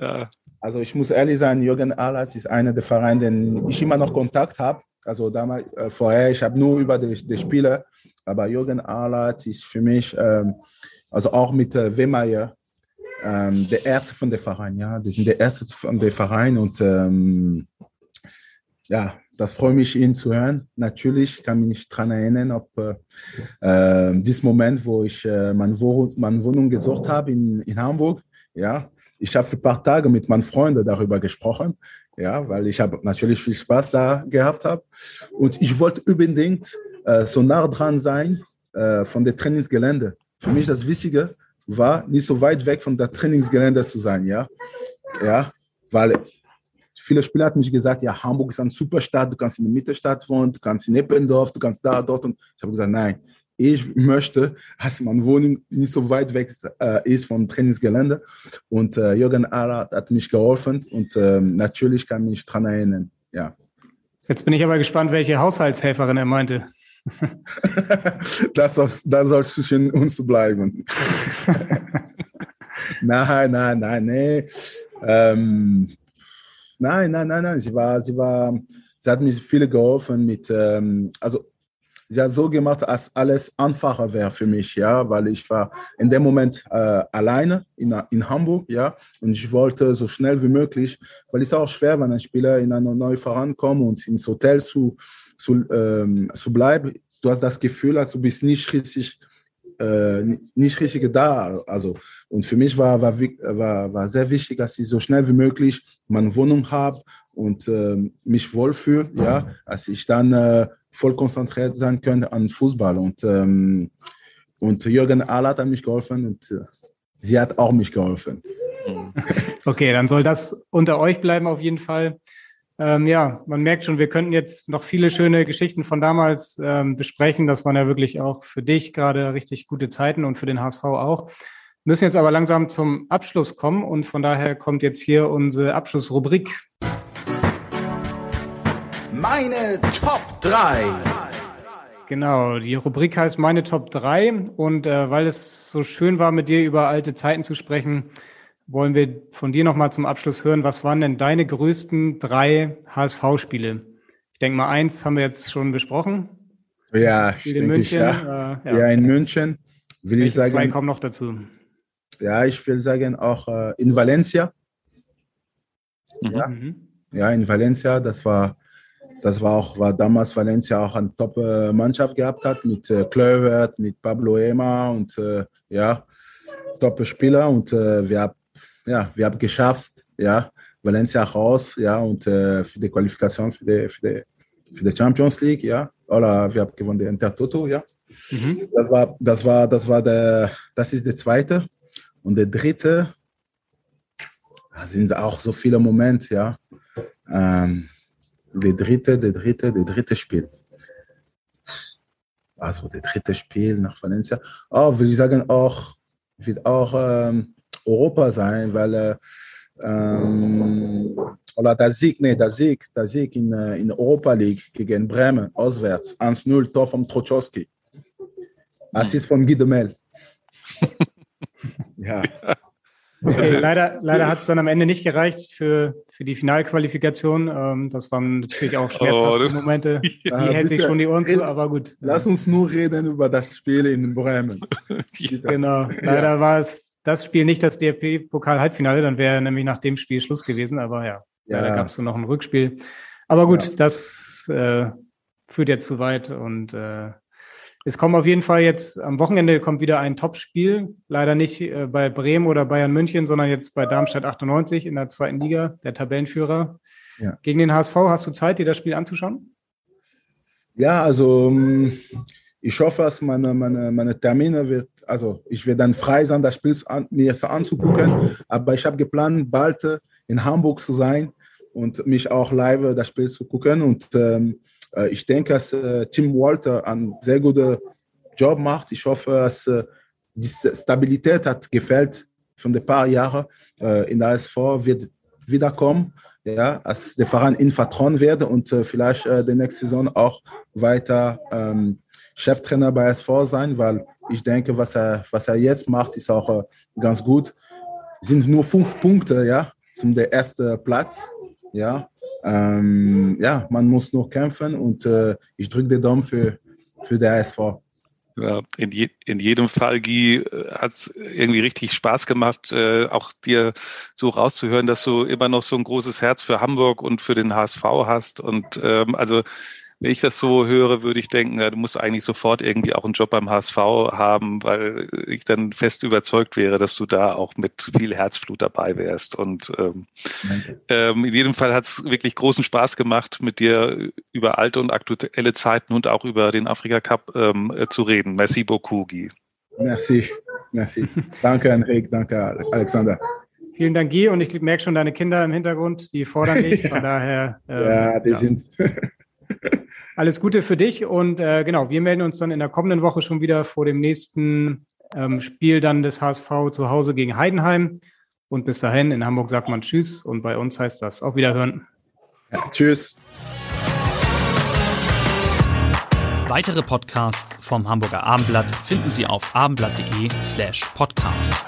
Ja. Also, ich muss ehrlich sein, Jürgen Ahlert ist einer der Vereine, den ich immer noch Kontakt habe. Also, damals, äh, vorher, ich habe nur über die, die Spieler, aber Jürgen Ahlert ist für mich, ähm, also auch mit äh, Wehmeier, ähm, der Ärzte von der Verein, ja, die sind der Erste von der Verein und ähm, ja, das freut mich, ihn zu hören. Natürlich kann mich nicht daran erinnern, ob äh, äh, dieses Moment, wo ich äh, meine, Wohnung, meine Wohnung gesucht habe in, in Hamburg, ja, ich habe für ein paar Tage mit meinen Freunden darüber gesprochen, ja, weil ich habe natürlich viel Spaß da gehabt habe. Und ich wollte unbedingt äh, so nah dran sein äh, von der Trainingsgelände. Für mich das Wichtige war, nicht so weit weg von der Trainingsgelände zu sein, ja, ja, weil viele Spieler haben mich gesagt, ja, Hamburg ist eine super Stadt, du kannst in der Mittelstadt wohnen, du kannst in Eppendorf, du kannst da, dort. Und ich habe gesagt, nein, ich möchte, dass meine Wohnung nicht so weit weg äh, ist vom Trainingsgelände. Und äh, Jürgen Ahlert hat mich geholfen und ähm, natürlich kann ich mich daran erinnern, ja. Jetzt bin ich aber gespannt, welche Haushaltshelferin er meinte. das, soll, das soll zwischen uns bleiben. nein, nein, nein, nee. Ähm, Nein, nein, nein, nein. Sie war, sie war, sie hat mir viele geholfen mit, ähm, also sie hat so gemacht, dass alles einfacher wäre für mich, ja, weil ich war in dem Moment äh, alleine in, in Hamburg, ja, und ich wollte so schnell wie möglich, weil es ist auch schwer, wenn ein Spieler in einer neuen Verein kommt und ins Hotel zu, zu, ähm, zu bleiben. Du hast das Gefühl, dass du bist nicht richtig äh, nicht richtig da. Also, und für mich war, war, war, war sehr wichtig, dass ich so schnell wie möglich meine Wohnung habe und äh, mich wohlfühle, ja, dass ich dann äh, voll konzentriert sein könnte an Fußball. Und, ähm, und Jürgen Ahlert hat mich geholfen und äh, sie hat auch mich geholfen. Okay, dann soll das unter euch bleiben auf jeden Fall. Ähm, ja, man merkt schon, wir könnten jetzt noch viele schöne Geschichten von damals ähm, besprechen. Das waren ja wirklich auch für dich gerade richtig gute Zeiten und für den HSV auch. Müssen jetzt aber langsam zum Abschluss kommen und von daher kommt jetzt hier unsere Abschlussrubrik. Meine Top 3. Genau, die Rubrik heißt Meine Top 3 und äh, weil es so schön war, mit dir über alte Zeiten zu sprechen, wollen wir von dir nochmal zum Abschluss hören, was waren denn deine größten drei HSV-Spiele? Ich denke mal, eins haben wir jetzt schon besprochen. Ja, ich denke München, ich, ja. Äh, ja. ja. in München. Will Welche ich sagen, zwei kommen noch dazu? Ja, ich will sagen auch äh, in Valencia. Mhm. Ja. ja, in Valencia, das war, das war auch, war damals Valencia auch eine Top-Mannschaft gehabt hat mit äh, Klövert, mit Pablo Ema und äh, ja, Top-Spieler und äh, wir haben ja, wir haben geschafft, ja, Valencia raus, ja, und äh, für die Qualifikation für die, für die, für die Champions League, ja. Oder wir haben gewonnen den Intertoto, ja. Mhm. Das war, das war, das war der, das ist der zweite. Und der dritte, da sind auch so viele Momente, ja. Ähm, der dritte, der dritte, der dritte Spiel. Also der dritte Spiel nach Valencia. Oh, will ich sagen, auch, wird auch ähm, Europa sein, weil äh, ähm, oder der Sieg, nee, der Sieg, der Sieg in, äh, in Europa League gegen Bremen, auswärts, 1-0, Tor von Trochowski. Assist von Guy Demel. ja. Okay, leider leider hat es dann am Ende nicht gereicht für, für die Finalqualifikation. Ähm, das waren natürlich auch schmerzhafte oh, Momente. Die ja, hält sich schon die Ohren zu, aber gut. Lass uns nur reden über das Spiel in Bremen. genau, leider ja. war es das Spiel nicht das DFB-Pokal-Halbfinale, dann wäre nämlich nach dem Spiel Schluss gewesen. Aber ja, ja. leider gab es noch ein Rückspiel. Aber gut, das äh, führt jetzt zu weit und äh, es kommt auf jeden Fall jetzt am Wochenende kommt wieder ein Topspiel. Leider nicht äh, bei Bremen oder Bayern München, sondern jetzt bei Darmstadt 98 in der zweiten Liga, der Tabellenführer. Ja. Gegen den HSV hast du Zeit, dir das Spiel anzuschauen? Ja, also ähm, ich hoffe, dass meine, meine, meine Termine wird, also ich werde dann frei sein, das Spiel an, mir anzugucken. Aber ich habe geplant, bald äh, in Hamburg zu sein und mich auch live das Spiel zu gucken. Und ähm, äh, ich denke, dass äh, Tim Walter einen sehr guten Job macht. Ich hoffe, dass äh, die Stabilität hat gefällt von den paar Jahren äh, in der SV wird wiederkommen, ja, als der Verein in Vertrauen wird und äh, vielleicht äh, die nächste Saison auch weiter ähm, Cheftrainer bei SV sein, weil ich denke, was er, was er jetzt macht, ist auch äh, ganz gut. Sind nur fünf Punkte, ja, zum der ersten Platz, ja. Ähm, ja, man muss nur kämpfen und äh, ich drücke den Daumen für, für der SV. Ja, in, je, in jedem Fall, Guy, äh, hat es irgendwie richtig Spaß gemacht, äh, auch dir so rauszuhören, dass du immer noch so ein großes Herz für Hamburg und für den HSV hast. Und ähm, also wenn ich das so höre, würde ich denken, ja, du musst eigentlich sofort irgendwie auch einen Job beim HSV haben, weil ich dann fest überzeugt wäre, dass du da auch mit viel Herzblut dabei wärst. Und ähm, ähm, in jedem Fall hat es wirklich großen Spaß gemacht, mit dir über alte und aktuelle Zeiten und auch über den Afrika Cup ähm, äh, zu reden. Merci beaucoup, Guy. Merci, merci. danke, Enrique, danke, Alexander. Vielen Dank, Guy. Und ich merke schon deine Kinder im Hintergrund, die fordern dich. Von daher. Äh, ja, die ja. sind. Alles Gute für dich und äh, genau, wir melden uns dann in der kommenden Woche schon wieder vor dem nächsten ähm, Spiel dann des HSV zu Hause gegen Heidenheim. Und bis dahin, in Hamburg sagt man Tschüss und bei uns heißt das auf Wiederhören. Ja, tschüss. Weitere Podcasts vom Hamburger Abendblatt finden Sie auf abendblatt.de slash podcast.